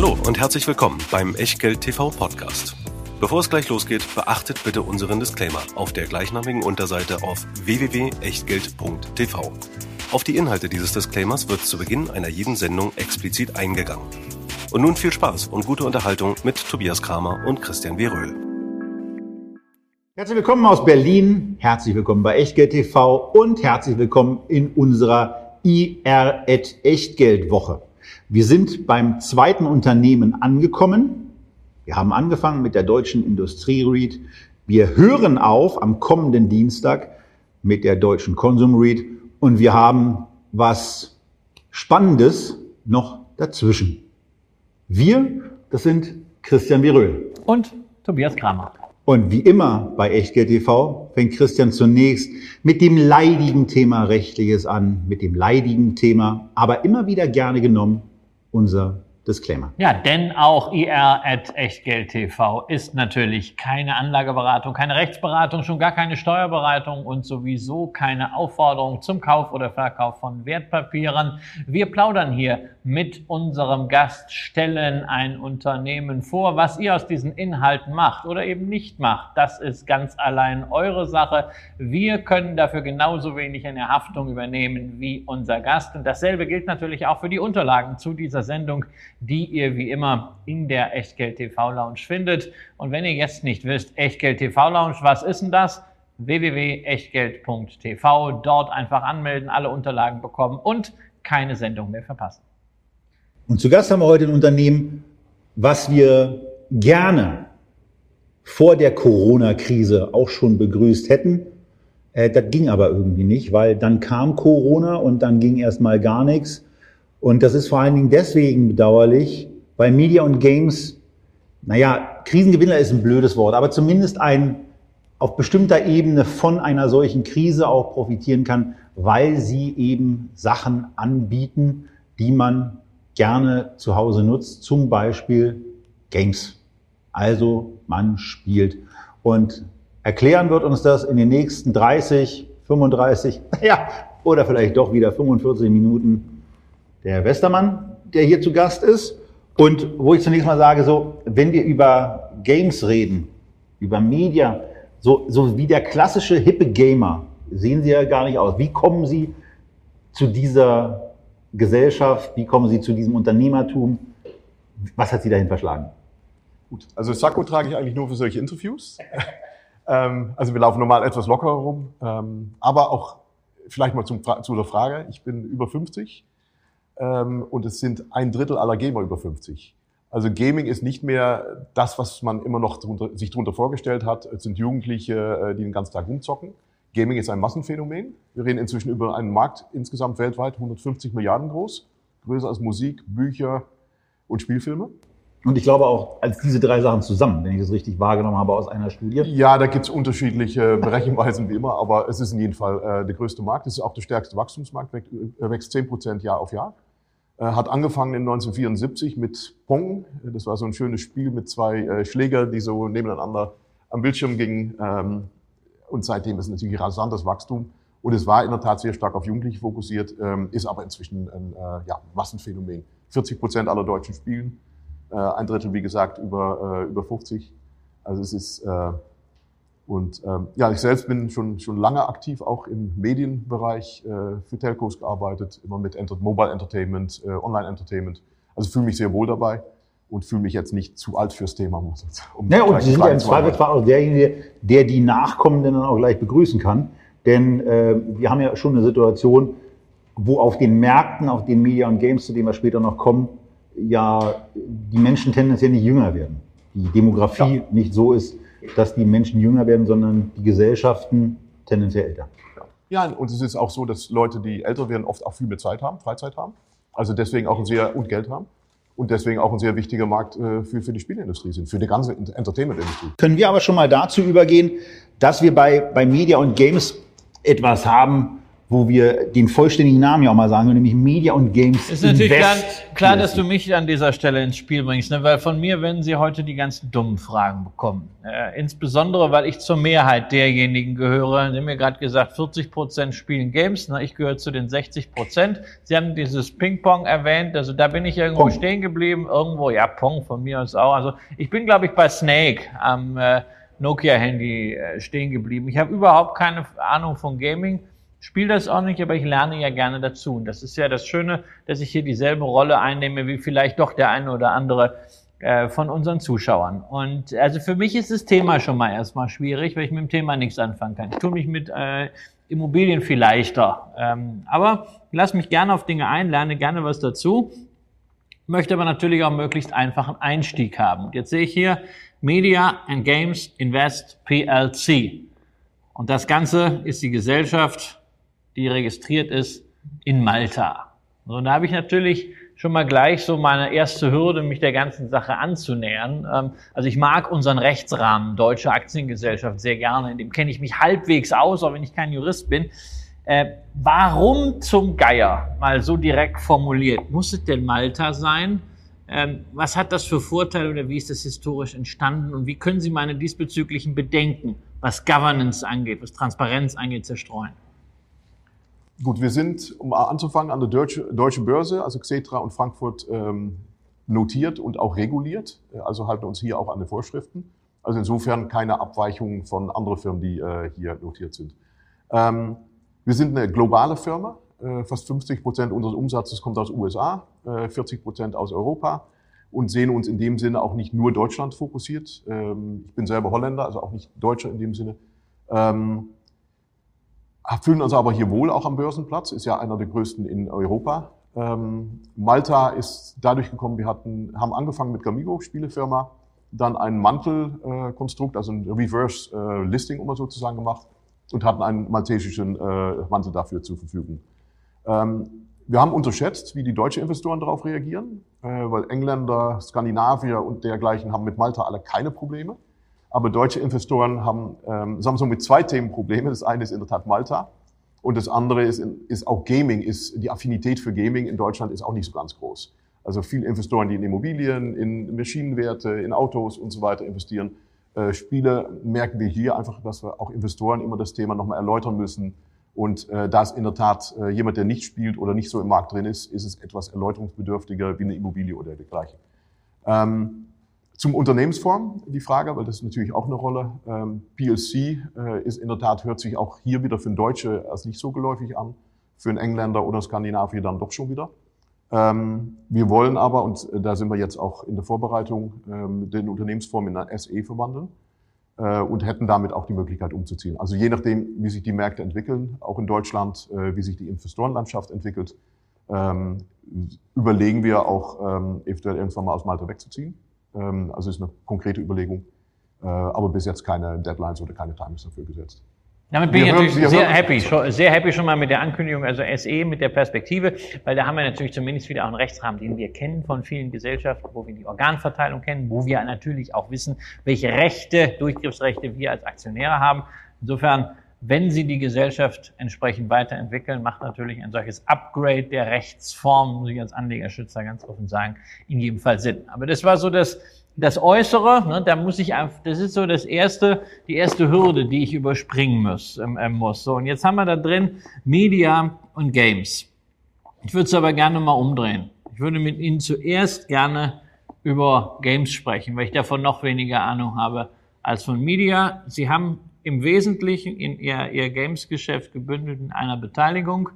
Hallo und herzlich willkommen beim Echtgeld TV Podcast. Bevor es gleich losgeht, beachtet bitte unseren Disclaimer auf der gleichnamigen Unterseite auf www.echtgeld.tv. Auf die Inhalte dieses Disclaimers wird zu Beginn einer jeden Sendung explizit eingegangen. Und nun viel Spaß und gute Unterhaltung mit Tobias Kramer und Christian W. Röhl. Herzlich willkommen aus Berlin, herzlich willkommen bei Echtgeld TV und herzlich willkommen in unserer IR Echtgeld Woche. Wir sind beim zweiten Unternehmen angekommen. Wir haben angefangen mit der deutschen Industrie REIT. Wir hören auf am kommenden Dienstag mit der deutschen Konsum REIT und wir haben was Spannendes noch dazwischen. Wir, das sind Christian Viröl. Und Tobias Kramer. Und wie immer bei Echtgeld TV fängt Christian zunächst mit dem leidigen Thema Rechtliches an, mit dem leidigen Thema, aber immer wieder gerne genommen, unser Disclaimer. Ja, denn auch IR at Echtgeld TV ist natürlich keine Anlageberatung, keine Rechtsberatung, schon gar keine Steuerberatung und sowieso keine Aufforderung zum Kauf oder Verkauf von Wertpapieren. Wir plaudern hier mit unserem Gast, stellen ein Unternehmen vor. Was ihr aus diesen Inhalten macht oder eben nicht macht, das ist ganz allein eure Sache. Wir können dafür genauso wenig eine Haftung übernehmen wie unser Gast. Und dasselbe gilt natürlich auch für die Unterlagen zu dieser Sendung die ihr wie immer in der Echtgeld TV Lounge findet. Und wenn ihr jetzt nicht wisst, Echtgeld TV Lounge, was ist denn das? www.echtgeld.tv. Dort einfach anmelden, alle Unterlagen bekommen und keine Sendung mehr verpassen. Und zu Gast haben wir heute ein Unternehmen, was wir gerne vor der Corona-Krise auch schon begrüßt hätten. Äh, das ging aber irgendwie nicht, weil dann kam Corona und dann ging erstmal gar nichts. Und das ist vor allen Dingen deswegen bedauerlich, weil Media und Games, naja, Krisengewinner ist ein blödes Wort, aber zumindest ein auf bestimmter Ebene von einer solchen Krise auch profitieren kann, weil sie eben Sachen anbieten, die man gerne zu Hause nutzt, zum Beispiel Games. Also man spielt. Und erklären wird uns das in den nächsten 30, 35, ja, oder vielleicht doch wieder 45 Minuten der Westermann, der hier zu Gast ist. Und wo ich zunächst mal sage, so, wenn wir über Games reden, über Media, so, so wie der klassische hippe Gamer, sehen Sie ja gar nicht aus. Wie kommen Sie zu dieser Gesellschaft? Wie kommen Sie zu diesem Unternehmertum? Was hat Sie dahin verschlagen? Gut, also Sakko trage ich eigentlich nur für solche Interviews. ähm, also wir laufen normal etwas lockerer rum. Ähm, aber auch vielleicht mal zum, zu der Frage, ich bin über 50 ähm, und es sind ein Drittel aller Gamer über 50. Also Gaming ist nicht mehr das, was man immer noch drunter, sich darunter vorgestellt hat. Es sind Jugendliche, äh, die den ganzen Tag rumzocken. Gaming ist ein Massenphänomen. Wir reden inzwischen über einen Markt insgesamt weltweit 150 Milliarden groß, größer als Musik, Bücher und Spielfilme. Und ich glaube auch als diese drei Sachen zusammen, wenn ich das richtig wahrgenommen habe aus einer Studie. Ja, da gibt es unterschiedliche Berechenweisen wie immer, aber es ist in jedem Fall äh, der größte Markt. Es ist auch der stärkste Wachstumsmarkt, wächst 10 Prozent Jahr auf Jahr. Äh, hat angefangen in 1974 mit Pong. Das war so ein schönes Spiel mit zwei äh, Schläger, die so nebeneinander am Bildschirm gingen. Ähm, und seitdem ist natürlich rasantes Wachstum. Und es war in der Tat sehr stark auf Jugendliche fokussiert, ähm, ist aber inzwischen ein äh, ja, Massenphänomen. 40 Prozent aller Deutschen spielen, ein Drittel, wie gesagt, über, über 50. Also es ist und ähm, ja, ich selbst bin schon, schon lange aktiv, auch im Medienbereich, äh, für Telcos gearbeitet, immer mit Enter Mobile Entertainment, äh, Online Entertainment. Also fühle mich sehr wohl dabei und fühle mich jetzt nicht zu alt fürs Thema. Muss um ja, und Sie sind ja im Zweifelsfall auch derjenige, der die Nachkommenden dann auch gleich begrüßen kann. Denn äh, wir haben ja schon eine Situation, wo auf den Märkten, auf den Media und Games, zu denen wir später noch kommen, ja die Menschen tendenziell nicht jünger werden. Die Demografie ja. nicht so ist, dass die Menschen jünger werden, sondern die Gesellschaften tendenziell älter. Ja, und es ist auch so, dass Leute, die älter werden, oft auch viel mehr Zeit haben, Freizeit haben. Also deswegen auch ein sehr, und Geld haben. Und deswegen auch ein sehr wichtiger Markt äh, für, für die Spielindustrie sind, für die ganze Entertainment-Industrie. Können wir aber schon mal dazu übergehen, dass wir bei, bei Media und Games etwas haben, wo wir den vollständigen Namen ja auch mal sagen, nämlich Media und Games Ist natürlich Invest ganz klar, dass du mich an dieser Stelle ins Spiel bringst, ne? weil von mir werden sie heute die ganzen dummen Fragen bekommen. Äh, insbesondere, weil ich zur Mehrheit derjenigen gehöre. Sie haben mir gerade gesagt, 40 Prozent spielen Games. Ne? Ich gehöre zu den 60 Prozent. Sie haben dieses Ping-Pong erwähnt. Also da bin ich irgendwo Pong. stehen geblieben. Irgendwo, ja, Pong von mir aus auch. Also ich bin, glaube ich, bei Snake am äh, Nokia-Handy äh, stehen geblieben. Ich habe überhaupt keine Ahnung von Gaming. Spiele das auch nicht, aber ich lerne ja gerne dazu. Und das ist ja das Schöne, dass ich hier dieselbe Rolle einnehme wie vielleicht doch der eine oder andere äh, von unseren Zuschauern. Und also für mich ist das Thema schon mal erstmal schwierig, weil ich mit dem Thema nichts anfangen kann. Ich tue mich mit äh, Immobilien viel leichter. Ähm, aber lass mich gerne auf Dinge ein, lerne gerne was dazu möchte aber natürlich auch möglichst einfachen Einstieg haben. Und jetzt sehe ich hier Media and Games Invest PLC. Und das Ganze ist die Gesellschaft, die registriert ist in Malta. So, und da habe ich natürlich schon mal gleich so meine erste Hürde, mich der ganzen Sache anzunähern. Ähm, Also ich mag unseren Rechtsrahmen Deutsche Aktiengesellschaft sehr gerne. In dem kenne ich mich halbwegs aus, auch wenn ich kein Jurist bin. Äh, warum zum Geier, mal so direkt formuliert, muss es denn Malta sein? Ähm, was hat das für Vorteile oder wie ist das historisch entstanden und wie können Sie meine diesbezüglichen Bedenken, was Governance angeht, was Transparenz angeht, zerstreuen? Gut, wir sind, um anzufangen, an der Deutsche, Deutsche Börse, also Xetra und Frankfurt, ähm, notiert und auch reguliert. Äh, Also halten uns hier auch an die Vorschriften. Also insofern keine Abweichungen von anderen Firmen, die äh, hier notiert sind. Ähm, wir sind eine globale Firma. Äh, fast 50 Prozent unseres Umsatzes kommt aus USA, äh, 40 Prozent aus Europa und sehen uns in dem Sinne auch nicht nur Deutschland fokussiert. Ähm, ich bin selber Holländer, also auch nicht Deutscher in dem Sinne. Ähm, fühlen uns aber hier wohl auch am Börsenplatz, ist ja einer der größten in Europa. Ähm, Malta ist dadurch gekommen, wir hatten, haben angefangen mit Gamigo, Spielefirma, dann ein Mantelkonstrukt, also ein Reverse äh, Listing, um mal sozusagen gemacht und hatten einen maltesischen äh, Mantel dafür zur Verfügung. Ähm, wir haben unterschätzt, wie die deutschen Investoren darauf reagieren, äh, weil Engländer, Skandinavier und dergleichen haben mit Malta alle keine Probleme. Aber deutsche Investoren haben ähm, Samsung mit zwei Themen Probleme. Das eine ist in der Tat Malta und das andere ist, ist auch Gaming. Ist die Affinität für Gaming in Deutschland ist auch nicht so ganz groß. Also viele Investoren, die in Immobilien, in Maschinenwerte, in Autos und so weiter investieren. Äh, Spiele merken wir hier einfach, dass wir auch Investoren immer das Thema nochmal erläutern müssen. Und äh, da ist in der Tat äh, jemand, der nicht spielt oder nicht so im Markt drin ist, ist es etwas erläuterungsbedürftiger wie eine Immobilie oder dergleichen. Ähm, zum Unternehmensform die Frage, weil das ist natürlich auch eine Rolle. Ähm, PLC äh, ist in der Tat, hört sich auch hier wieder für einen Deutsche als nicht so geläufig an, für einen Engländer oder Skandinavier dann doch schon wieder. Ähm, wir wollen aber, und da sind wir jetzt auch in der Vorbereitung, ähm, den Unternehmensform in eine SE verwandeln äh, und hätten damit auch die Möglichkeit umzuziehen. Also je nachdem, wie sich die Märkte entwickeln, auch in Deutschland, äh, wie sich die Investorenlandschaft entwickelt, ähm, überlegen wir auch ähm, eventuell irgendwann mal aus Malta wegzuziehen. Ähm, also ist eine konkrete Überlegung, äh, aber bis jetzt keine Deadlines oder keine Timings dafür gesetzt. Damit bin Wir ich hören- natürlich wir sehr hören- happy, schon, sehr happy schon mal mit der Ankündigung, also SE mit der Perspektive, weil da haben wir natürlich zumindest wieder auch einen Rechtsrahmen, den wir kennen von vielen Gesellschaften, wo wir die Organverteilung kennen, wo wir natürlich auch wissen, welche Rechte, Durchgriffsrechte wir als Aktionäre haben. Insofern, wenn Sie die Gesellschaft entsprechend weiterentwickeln, macht natürlich ein solches Upgrade der Rechtsform, muss ich als Anlegerschützer ganz offen sagen, in jedem Fall Sinn. Aber das war so das, das Äußere, ne, da muss ich einfach, das ist so das erste, die erste Hürde, die ich überspringen muss, ähm, ähm, muss. So, und jetzt haben wir da drin Media und Games. Ich würde es aber gerne mal umdrehen. Ich würde mit Ihnen zuerst gerne über Games sprechen, weil ich davon noch weniger Ahnung habe als von Media. Sie haben im Wesentlichen in Ihr, Ihr Games-Geschäft gebündelt in einer Beteiligung.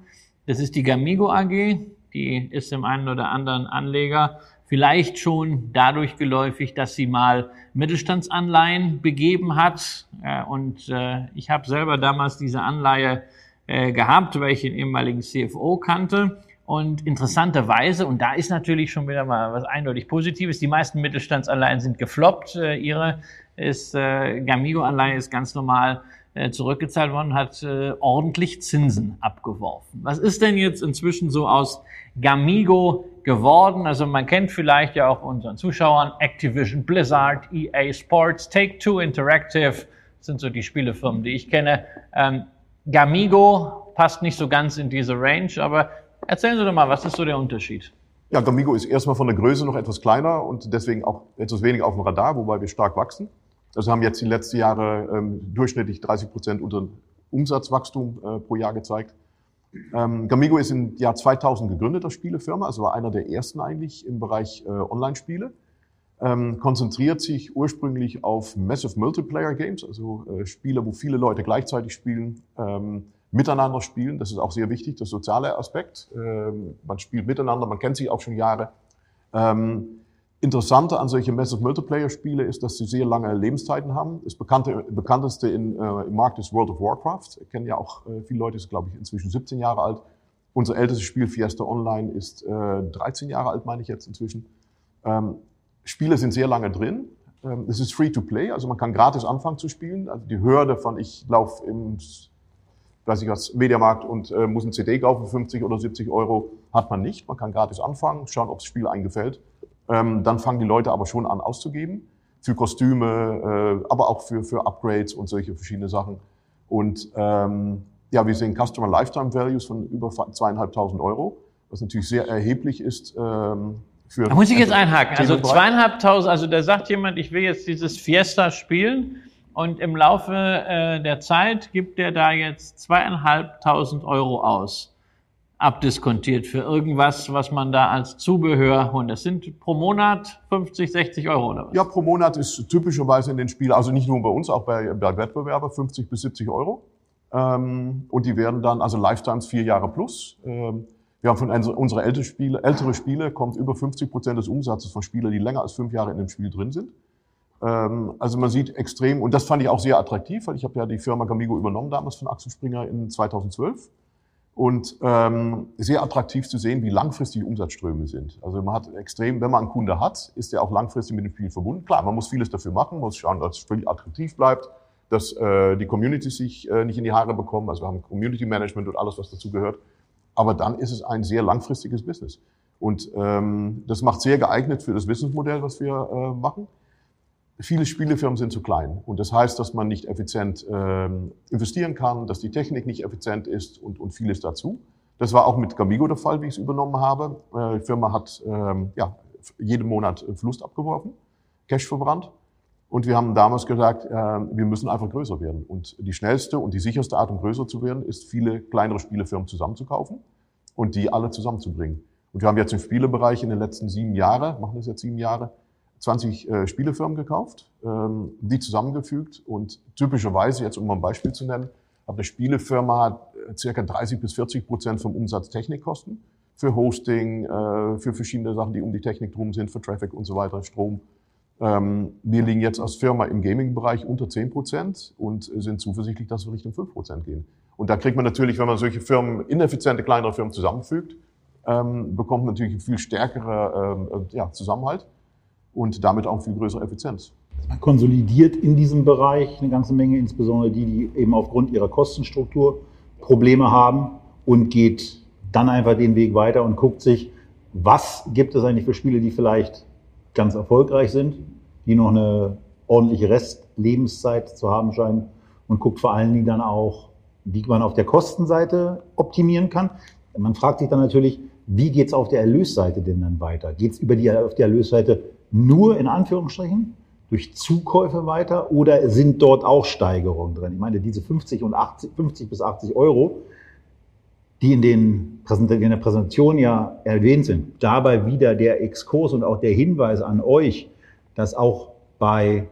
Das ist die Gamigo AG. Die ist dem einen oder anderen Anleger vielleicht schon dadurch geläufig, dass sie mal Mittelstandsanleihen begeben hat. Äh, Und äh, ich habe selber damals diese Anleihe äh, gehabt, weil ich den ehemaligen CFO kannte. Und interessanterweise, und da ist natürlich schon wieder mal was eindeutig Positives, die meisten Mittelstandsanleihen sind gefloppt. Äh, Ihre ist, äh, Gamigo-Anleihe ist ganz normal äh, zurückgezahlt worden, hat äh, ordentlich Zinsen abgeworfen. Was ist denn jetzt inzwischen so aus Gamigo geworden? Also man kennt vielleicht ja auch unseren Zuschauern Activision Blizzard, EA Sports, Take-Two Interactive, sind so die Spielefirmen, die ich kenne. Ähm, Gamigo passt nicht so ganz in diese Range, aber erzählen Sie doch mal, was ist so der Unterschied? Ja, Gamigo ist erstmal von der Größe noch etwas kleiner und deswegen auch etwas weniger auf dem Radar, wobei wir stark wachsen. Also haben jetzt die letzten Jahre ähm, durchschnittlich 30 Prozent unter Umsatzwachstum äh, pro Jahr gezeigt. Ähm, Gamigo ist im Jahr 2000 gegründet, das Spielefirma, also war einer der ersten eigentlich im Bereich äh, Online-Spiele. Ähm, konzentriert sich ursprünglich auf Massive Multiplayer Games, also äh, Spiele, wo viele Leute gleichzeitig spielen, ähm, miteinander spielen. Das ist auch sehr wichtig, das soziale Aspekt. Ähm, man spielt miteinander, man kennt sich auch schon Jahre. Ähm, Interessante an solche Massive Multiplayer Spiele ist, dass sie sehr lange Lebenszeiten haben. Das bekannte, bekannteste in, äh, im Markt ist World of Warcraft. Kennen ja auch äh, viele Leute, ist glaube ich inzwischen 17 Jahre alt. Unser ältestes Spiel Fiesta Online ist äh, 13 Jahre alt, meine ich jetzt inzwischen. Ähm, Spiele sind sehr lange drin. Ähm, es ist free to play, also man kann gratis anfangen zu spielen. Also die Hürde von ich laufe im weiß ich was, Mediamarkt und äh, muss ein CD kaufen, 50 oder 70 Euro, hat man nicht. Man kann gratis anfangen, schauen, ob das Spiel einem gefällt. Ähm, dann fangen die Leute aber schon an auszugeben für Kostüme, äh, aber auch für, für Upgrades und solche verschiedene Sachen. Und ähm, ja, wir sehen Customer Lifetime Values von über zweieinhalbtausend Euro, was natürlich sehr erheblich ist. Ähm, für da muss ich jetzt einhaken. Also zweieinhalbtausend, also da sagt jemand, ich will jetzt dieses Fiesta spielen und im Laufe äh, der Zeit gibt der da jetzt zweieinhalbtausend Euro aus abdiskontiert für irgendwas, was man da als Zubehör holt. Das sind pro Monat 50, 60 Euro oder was? Ja, pro Monat ist typischerweise in den Spielen, also nicht nur bei uns, auch bei, bei Wettbewerber 50 bis 70 Euro. Ähm, und die werden dann, also Lifetimes vier Jahre plus. Ähm, wir haben von unsere ältere Spiele, ältere Spiele kommt über 50 Prozent des Umsatzes von Spielern, die länger als fünf Jahre in dem Spiel drin sind. Ähm, also man sieht extrem, und das fand ich auch sehr attraktiv, weil ich habe ja die Firma Gamigo übernommen damals von Axel Springer in 2012 und ähm, sehr attraktiv zu sehen, wie langfristig Umsatzströme sind. Also man hat extrem, wenn man einen Kunde hat, ist er auch langfristig mit dem Spiel verbunden. Klar, man muss vieles dafür machen, muss schauen, dass es völlig attraktiv bleibt, dass äh, die Community sich äh, nicht in die Haare bekommen. Also wir haben Community Management und alles, was dazu gehört. Aber dann ist es ein sehr langfristiges Business. Und ähm, das macht sehr geeignet für das Businessmodell, was wir äh, machen viele Spielefirmen sind zu klein. Und das heißt, dass man nicht effizient ähm, investieren kann, dass die Technik nicht effizient ist und, und vieles dazu. Das war auch mit Gamigo der Fall, wie ich es übernommen habe. Äh, die Firma hat ähm, ja, jeden Monat Verlust abgeworfen, Cash verbrannt. Und wir haben damals gesagt, äh, wir müssen einfach größer werden. Und die schnellste und die sicherste Art, um größer zu werden, ist, viele kleinere Spielefirmen zusammenzukaufen und die alle zusammenzubringen. Und wir haben jetzt im Spielebereich in den letzten sieben Jahren, machen das jetzt sieben Jahre, 20 äh, Spielefirmen gekauft, ähm, die zusammengefügt und typischerweise, jetzt um mal ein Beispiel zu nennen, hat eine Spielefirma äh, circa 30 bis 40 Prozent vom Umsatz Technikkosten für Hosting, äh, für verschiedene Sachen, die um die Technik drum sind, für Traffic und so weiter, Strom. Ähm, wir liegen jetzt als Firma im Gaming-Bereich unter 10 Prozent und sind zuversichtlich, dass wir Richtung 5 Prozent gehen. Und da kriegt man natürlich, wenn man solche Firmen, ineffiziente kleinere Firmen zusammenfügt, ähm, bekommt man natürlich einen viel stärkere ähm, äh, ja, Zusammenhalt und damit auch viel größere Effizienz. Man konsolidiert in diesem Bereich eine ganze Menge, insbesondere die, die eben aufgrund ihrer Kostenstruktur Probleme haben und geht dann einfach den Weg weiter und guckt sich, was gibt es eigentlich für Spiele, die vielleicht ganz erfolgreich sind, die noch eine ordentliche Restlebenszeit zu haben scheinen und guckt vor allen Dingen dann auch, wie man auf der Kostenseite optimieren kann. Man fragt sich dann natürlich, wie geht's auf der Erlösseite denn dann weiter? Geht's über die, auf der Erlösseite nur in Anführungsstrichen durch Zukäufe weiter oder sind dort auch Steigerungen drin? Ich meine, diese 50 und 80, 50 bis 80 Euro, die in, den in der Präsentation ja erwähnt sind, dabei wieder der Exkurs und auch der Hinweis an euch, dass auch bei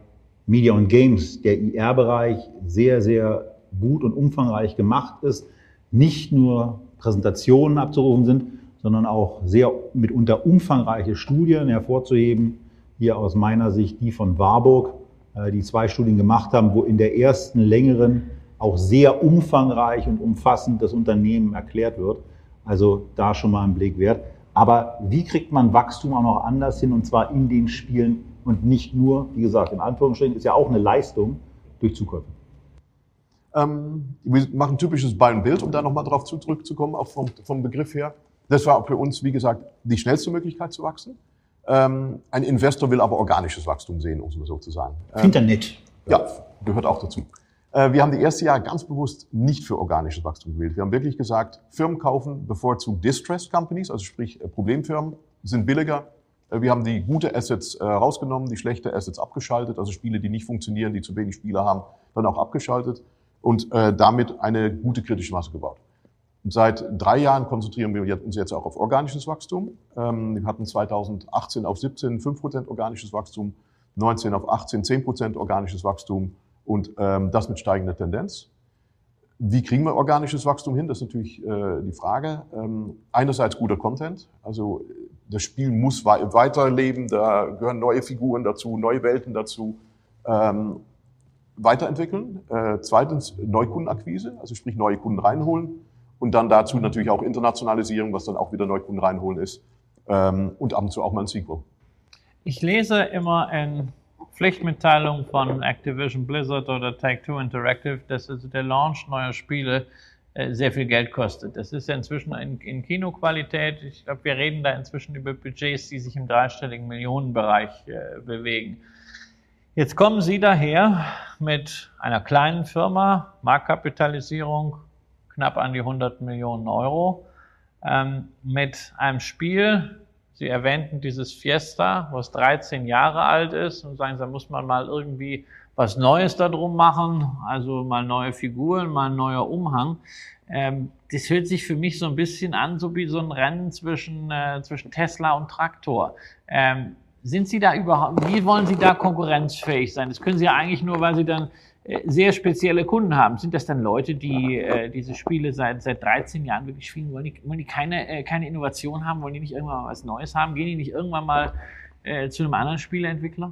Media und Games der IR-Bereich sehr, sehr gut und umfangreich gemacht ist, nicht nur Präsentationen abzurufen sind, sondern auch sehr mitunter umfangreiche Studien hervorzuheben, hier aus meiner Sicht die von Warburg, äh, die zwei Studien gemacht haben, wo in der ersten längeren auch sehr umfangreich und umfassend das Unternehmen erklärt wird. Also da schon mal ein Blick wert. Aber wie kriegt man Wachstum auch noch anders hin und zwar in den Spielen und nicht nur, wie gesagt, in Anführungsstrichen ist ja auch eine Leistung durch Zukäufe. Ähm, wir machen typisches Buy and um da nochmal drauf zurückzukommen, auch vom, vom Begriff her. Das war für uns, wie gesagt, die schnellste Möglichkeit zu wachsen. Ähm, ein Investor will aber organisches Wachstum sehen, um es mal so zu sagen. Ähm, Internet. Ja, gehört auch dazu. Äh, wir haben die erste Jahre ganz bewusst nicht für organisches Wachstum gewählt. Wir haben wirklich gesagt, Firmen kaufen bevorzugt Distressed Companies, also sprich äh, Problemfirmen, sind billiger. Äh, wir haben die gute Assets rausgenommen, die schlechte Assets abgeschaltet, also Spiele, die nicht funktionieren, die zu wenig Spieler haben, dann auch abgeschaltet und damit eine gute kritische Masse gebaut. Seit drei Jahren konzentrieren wir uns jetzt auch auf organisches Wachstum. Ähm, wir hatten 2018 auf 17 5% organisches Wachstum, 19 auf 18 10% organisches Wachstum und ähm, das mit steigender Tendenz. Wie kriegen wir organisches Wachstum hin? Das ist natürlich äh, die Frage. Ähm, einerseits guter Content, also das Spiel muss weiterleben, da gehören neue Figuren dazu, neue Welten dazu. Weiterentwickeln. Äh, zweitens Neukundenakquise, also sprich neue Kunden reinholen. Und dann dazu natürlich auch Internationalisierung, was dann auch wieder Neukunden reinholen ist. Ähm, und ab und zu auch mal ein Sequel. Ich lese immer in Pflichtmitteilung von Activision Blizzard oder Take-Two Interactive, dass also der Launch neuer Spiele äh, sehr viel Geld kostet. Das ist ja inzwischen in, in Kinoqualität. Ich glaube, wir reden da inzwischen über Budgets, die sich im dreistelligen Millionenbereich äh, bewegen. Jetzt kommen Sie daher mit einer kleinen Firma, Marktkapitalisierung knapp an die 100 Millionen Euro, ähm, mit einem Spiel, Sie erwähnten dieses Fiesta, was 13 Jahre alt ist und sagen, da muss man mal irgendwie was Neues darum machen, also mal neue Figuren, mal ein neuer Umhang. Ähm, das hört sich für mich so ein bisschen an, so wie so ein Rennen zwischen, äh, zwischen Tesla und Traktor. Ähm, sind Sie da überhaupt, wie wollen Sie da konkurrenzfähig sein? Das können Sie ja eigentlich nur, weil Sie dann sehr spezielle Kunden haben. Sind das dann Leute, die äh, diese Spiele seit, seit 13 Jahren wirklich spielen? Wollen die, wollen die keine, äh, keine Innovation haben? Wollen die nicht irgendwann mal was Neues haben? Gehen die nicht irgendwann mal äh, zu einem anderen Spieleentwickler?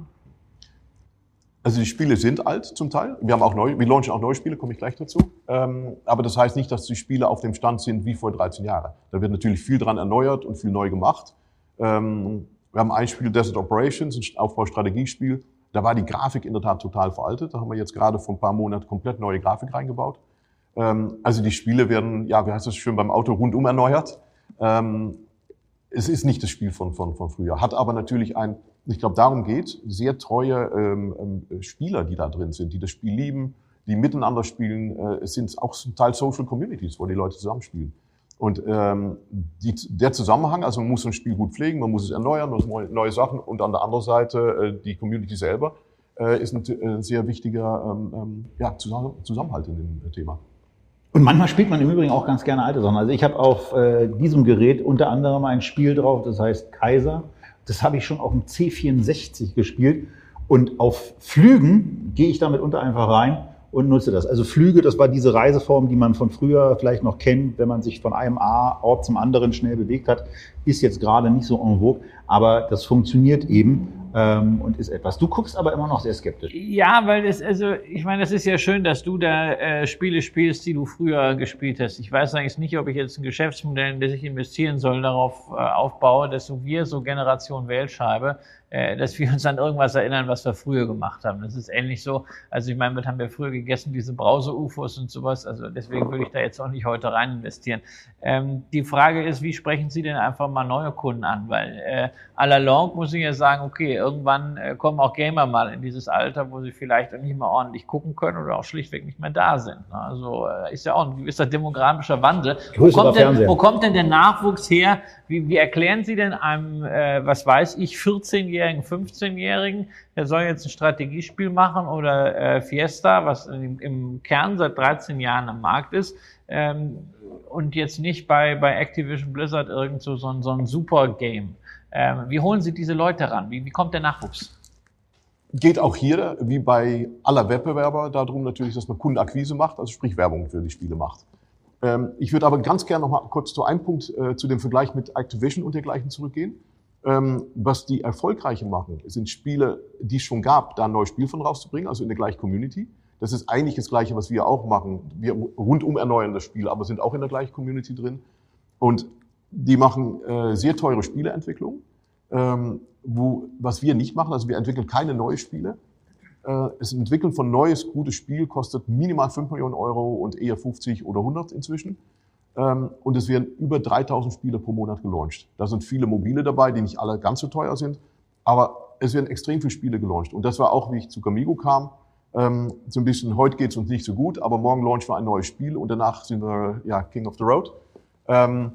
Also die Spiele sind alt zum Teil. Wir haben auch neu, wir launchen auch neue Spiele, komme ich gleich dazu. Ähm, aber das heißt nicht, dass die Spiele auf dem Stand sind wie vor 13 Jahren. Da wird natürlich viel dran erneuert und viel neu gemacht. Ähm, wir haben ein Spiel, Desert Operations, ein Aufbaustrategiespiel. Da war die Grafik in der Tat total veraltet. Da haben wir jetzt gerade vor ein paar Monaten komplett neue Grafik reingebaut. Ähm, also die Spiele werden, ja, wie heißt das schön beim Auto, rundum erneuert. Ähm, es ist nicht das Spiel von, von, von früher, hat aber natürlich ein, ich glaube, darum geht, sehr treue ähm, Spieler, die da drin sind, die das Spiel lieben, die miteinander spielen. Äh, es sind auch zum Teil Social Communities, wo die Leute zusammenspielen. Und ähm, die, der Zusammenhang, also man muss ein Spiel gut pflegen, man muss es erneuern, man muss neue Sachen und an der anderen Seite äh, die Community selber äh, ist ein, äh, sehr wichtiger ähm, ähm, ja, Zusammenhalt in dem äh, Thema. Und manchmal spielt man im Übrigen auch ganz gerne alte Sachen. Also ich habe auf äh, diesem Gerät unter anderem ein Spiel drauf, das heißt Kaiser. Das habe ich schon auf dem C64 gespielt. Und auf Flügen gehe ich damit unter einfach rein und nutze das. Also Flüge, das war diese Reiseform, die man von früher vielleicht noch kennt, wenn man sich von einem A-Ort zum anderen schnell bewegt hat, ist jetzt gerade nicht so en vogue, aber das funktioniert eben ähm, und ist etwas. Du guckst aber immer noch sehr skeptisch. Ja, weil das, also ich meine, das ist ja schön, dass du da äh, Spiele spielst, die du früher gespielt hast. Ich weiß eigentlich nicht, ob ich jetzt ein Geschäftsmodell, in das ich investieren soll, darauf äh, aufbaue, dass so wir so Generation Wählscheibe äh, dass wir uns an irgendwas erinnern, was wir früher gemacht haben. Das ist ähnlich so. Also ich meine, was haben wir früher gegessen? Diese Brause-UFOs und sowas. Also deswegen würde ich da jetzt auch nicht heute rein investieren. Ähm, die Frage ist, wie sprechen Sie denn einfach mal neue Kunden an? Weil äh, à la longue muss ich ja sagen, okay, irgendwann äh, kommen auch Gamer mal in dieses Alter, wo sie vielleicht nicht mehr ordentlich gucken können oder auch schlichtweg nicht mehr da sind. Ne? Also äh, ist ja auch ein gewisser demografischer Wandel. Wo kommt, denn, wo kommt denn der Nachwuchs her? Wie, wie erklären Sie denn einem, äh, was weiß ich, 14-Jährigen, 15-Jährigen, der soll jetzt ein Strategiespiel machen oder äh, Fiesta, was im, im Kern seit 13 Jahren am Markt ist, ähm, und jetzt nicht bei, bei Activision Blizzard irgend so, so ein Super-Game. Ähm, wie holen Sie diese Leute ran? Wie, wie kommt der Nachwuchs? Geht auch hier, wie bei aller Wettbewerber, darum natürlich, dass man Kundenakquise macht, also sprich Werbung für die Spiele macht. Ähm, ich würde aber ganz gerne noch mal kurz zu einem Punkt, äh, zu dem Vergleich mit Activision und dergleichen zurückgehen. Ähm, was die Erfolgreichen machen, sind Spiele, die es schon gab, da ein neues Spiel von rauszubringen, also in der gleichen Community. Das ist eigentlich das Gleiche, was wir auch machen. Wir rundum erneuern das Spiel, aber sind auch in der gleichen Community drin. Und die machen äh, sehr teure Spieleentwicklung, ähm, wo, was wir nicht machen. Also wir entwickeln keine neuen Spiele, äh, das Entwickeln von neues, gutes Spiel kostet minimal 5 Millionen Euro und eher 50 oder 100 inzwischen. Ähm, und es werden über 3000 Spiele pro Monat gelauncht. Da sind viele mobile dabei, die nicht alle ganz so teuer sind. Aber es werden extrem viele Spiele gelauncht. Und das war auch, wie ich zu Gamigo kam. Ähm, so ein bisschen, heute geht's uns nicht so gut, aber morgen launchen wir ein neues Spiel und danach sind wir ja, King of the Road. Ähm,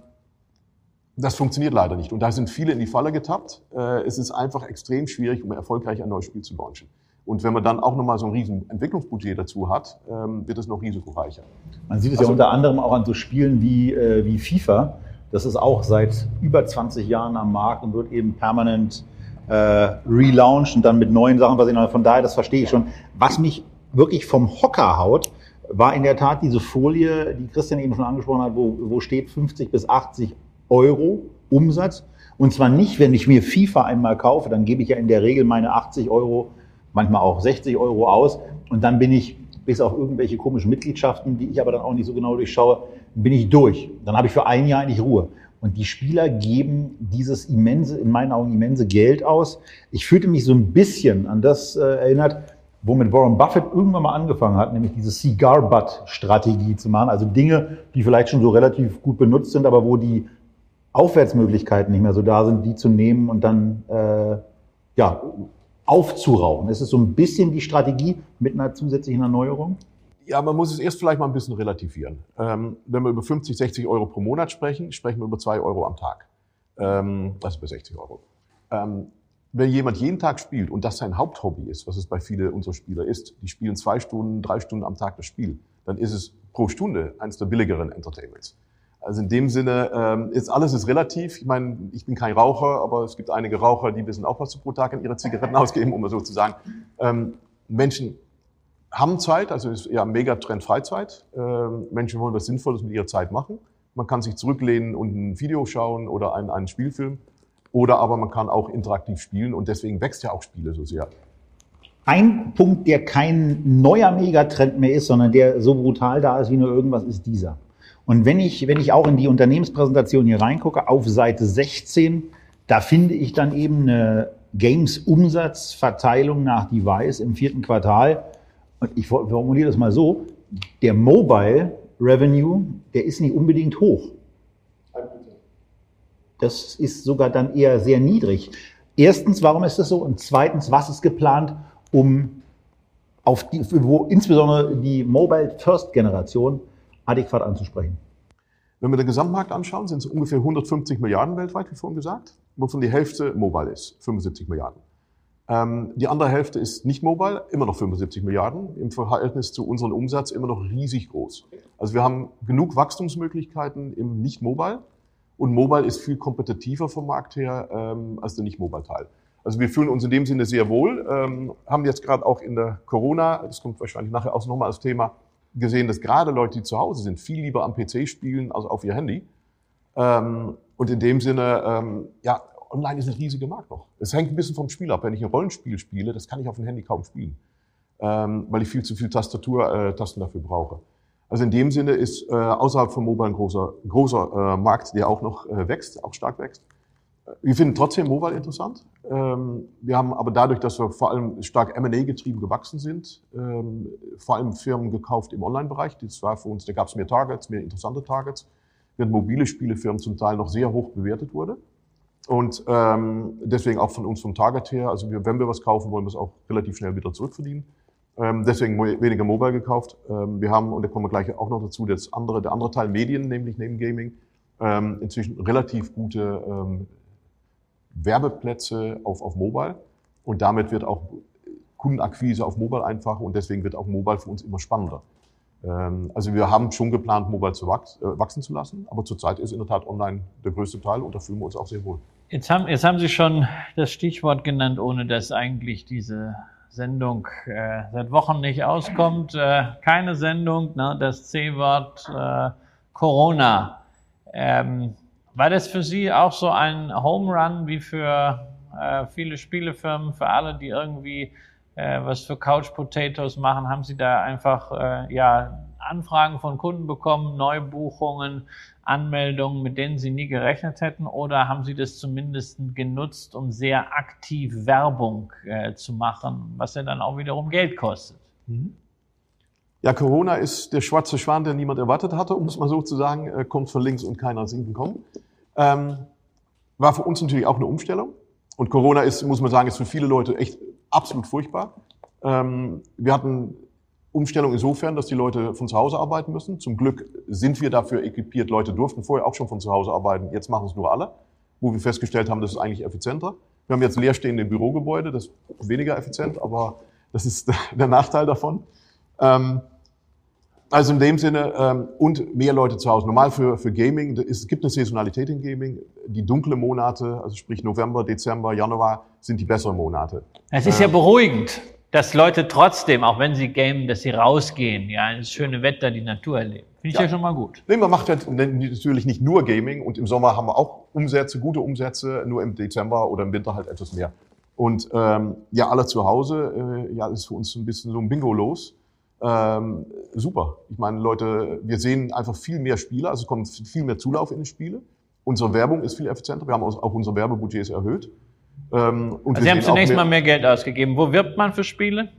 das funktioniert leider nicht. Und da sind viele in die Falle getappt. Äh, es ist einfach extrem schwierig, um erfolgreich ein neues Spiel zu launchen. Und wenn man dann auch nochmal so ein riesen Entwicklungsbudget dazu hat, ähm, wird es noch risikoreicher. Man sieht es also, ja unter anderem auch an so Spielen wie, äh, wie FIFA. Das ist auch seit über 20 Jahren am Markt und wird eben permanent äh, relaunched und dann mit neuen Sachen versehen. Von daher, das verstehe ich schon. Was mich wirklich vom Hocker haut, war in der Tat diese Folie, die Christian eben schon angesprochen hat, wo, wo steht 50 bis 80 Euro Umsatz. Und zwar nicht, wenn ich mir FIFA einmal kaufe, dann gebe ich ja in der Regel meine 80 Euro, manchmal auch 60 Euro aus. Und dann bin ich, bis auf irgendwelche komischen Mitgliedschaften, die ich aber dann auch nicht so genau durchschaue, bin ich durch. Dann habe ich für ein Jahr eigentlich Ruhe. Und die Spieler geben dieses immense, in meinen Augen immense Geld aus. Ich fühlte mich so ein bisschen an das äh, erinnert, womit Warren Buffett irgendwann mal angefangen hat, nämlich diese Cigar-Butt-Strategie zu machen. Also Dinge, die vielleicht schon so relativ gut benutzt sind, aber wo die Aufwärtsmöglichkeiten nicht mehr so da sind, die zu nehmen und dann äh, ja, aufzurauchen. Ist es so ein bisschen die Strategie mit einer zusätzlichen Erneuerung? Ja, man muss es erst vielleicht mal ein bisschen relativieren. Ähm, wenn wir über 50, 60 Euro pro Monat sprechen, sprechen wir über zwei Euro am Tag. Ähm, ist bei 60 Euro. Ähm, wenn jemand jeden Tag spielt und das sein Haupthobby ist, was es bei vielen unserer Spieler ist, die spielen zwei Stunden, drei Stunden am Tag das Spiel, dann ist es pro Stunde eines der billigeren Entertainments. Also in dem Sinne ähm, alles ist relativ. Ich meine, ich bin kein Raucher, aber es gibt einige Raucher, die wissen auch, was sie pro Tag in ihre Zigaretten ausgeben, um mal so zu sagen. Ähm, Menschen haben Zeit, also ist eher Megatrend Freizeit. Ähm, Menschen wollen was Sinnvolles mit ihrer Zeit machen. Man kann sich zurücklehnen und ein Video schauen oder einen, einen Spielfilm. Oder aber man kann auch interaktiv spielen und deswegen wächst ja auch Spiele so sehr. Ein Punkt, der kein neuer Megatrend mehr ist, sondern der so brutal da ist wie nur irgendwas, ist dieser. Und wenn ich, wenn ich auch in die Unternehmenspräsentation hier reingucke, auf Seite 16, da finde ich dann eben eine Games-Umsatzverteilung nach Device im vierten Quartal und ich formuliere das mal so, der Mobile Revenue, der ist nicht unbedingt hoch. Das ist sogar dann eher sehr niedrig. Erstens, warum ist das so? Und zweitens, was ist geplant, um auf die, wo insbesondere die Mobile First Generation adäquat anzusprechen? Wenn wir den Gesamtmarkt anschauen, sind es ungefähr 150 Milliarden weltweit, wie vorhin gesagt, wovon die Hälfte mobile ist, 75 Milliarden. Ähm, die andere Hälfte ist nicht mobile, immer noch 75 Milliarden, im Verhältnis zu unserem Umsatz immer noch riesig groß. Also wir haben genug Wachstumsmöglichkeiten im Nicht-Mobile und Mobile ist viel kompetitiver vom Markt her ähm, als der Nicht-Mobile-Teil. Also wir fühlen uns in dem Sinne sehr wohl, ähm, haben jetzt gerade auch in der Corona, das kommt wahrscheinlich nachher auch nochmal als Thema, gesehen, dass gerade Leute, die zu Hause sind, viel lieber am PC spielen als auf ihr Handy. Ähm, und in dem Sinne, ähm, ja, online ist ein riesiger Markt noch. Es hängt ein bisschen vom Spiel ab. Wenn ich ein Rollenspiel spiele, das kann ich auf dem Handy kaum spielen, ähm, weil ich viel zu viel Tastaturtasten äh, dafür brauche. Also in dem Sinne ist äh, außerhalb von Mobile ein großer, großer äh, Markt, der auch noch äh, wächst, auch stark wächst. Wir finden trotzdem Mobile interessant. Ähm, wir haben aber dadurch, dass wir vor allem stark M&A getrieben gewachsen sind, ähm, vor allem Firmen gekauft im Online-Bereich. Das war für uns, da gab es mehr Targets, mehr interessante Targets, während mobile Spielefirmen zum Teil noch sehr hoch bewertet wurde. Und ähm, deswegen auch von uns vom Target her, also wenn wir was kaufen, wollen wir es auch relativ schnell wieder zurückverdienen. Deswegen weniger Mobile gekauft. Wir haben, und da kommen wir gleich auch noch dazu, das andere, der andere Teil Medien, nämlich neben Gaming, inzwischen relativ gute Werbeplätze auf, auf Mobile. Und damit wird auch Kundenakquise auf Mobile einfacher und deswegen wird auch Mobile für uns immer spannender. Ähm, also wir haben schon geplant, Mobile zu wachs, äh, wachsen zu lassen, aber zurzeit ist in der Tat online der größte Teil und da fühlen wir uns auch sehr wohl. Jetzt haben, jetzt haben Sie schon das Stichwort genannt, ohne dass eigentlich diese Sendung äh, seit Wochen nicht auskommt. Äh, keine Sendung, ne, das C-Wort äh, Corona. Ähm, war das für Sie auch so ein Home Run wie für äh, viele Spielefirmen, für alle, die irgendwie äh, was für Couch Potatoes machen? Haben Sie da einfach äh, ja, Anfragen von Kunden bekommen, Neubuchungen, Anmeldungen, mit denen Sie nie gerechnet hätten? Oder haben Sie das zumindest genutzt, um sehr aktiv Werbung äh, zu machen, was ja dann auch wiederum Geld kostet? Mhm. Ja, Corona ist der schwarze Schwan, der niemand erwartet hatte, um es mal so zu sagen, äh, kommt von links und keiner sinken kommen. Ähm, war für uns natürlich auch eine Umstellung. Und Corona ist, muss man sagen, ist für viele Leute echt absolut furchtbar. Ähm, wir hatten Umstellung insofern, dass die Leute von zu Hause arbeiten müssen. Zum Glück sind wir dafür equipiert. Leute durften vorher auch schon von zu Hause arbeiten. Jetzt machen es nur alle, wo wir festgestellt haben, das ist eigentlich effizienter. Wir haben jetzt leerstehende Bürogebäude, das ist weniger effizient, aber das ist der Nachteil davon. Ähm, also in dem Sinne ähm, und mehr Leute zu Hause. Normal für, für Gaming, es gibt eine Saisonalität in Gaming. Die dunklen Monate, also sprich November, Dezember, Januar, sind die besseren Monate. Es ist ja beruhigend, dass Leute trotzdem, auch wenn sie gamen, dass sie rausgehen, ja, das schöne Wetter, die Natur erleben. Finde ich ja. ja, schon mal gut. Nee, man macht halt natürlich nicht nur Gaming und im Sommer haben wir auch Umsätze, gute Umsätze, nur im Dezember oder im Winter halt etwas mehr. Und ähm, ja, alle zu Hause, äh, ja, ist für uns ein bisschen so ein Bingo los ähm, super. Ich meine, Leute, wir sehen einfach viel mehr Spieler, also kommt viel mehr Zulauf in die Spiele. Unsere Werbung ist viel effizienter. Wir haben auch unsere Werbebudgets erhöht. Ähm, und also Sie haben zunächst mehr, mal mehr Geld ausgegeben. Wo wirbt man für Spiele?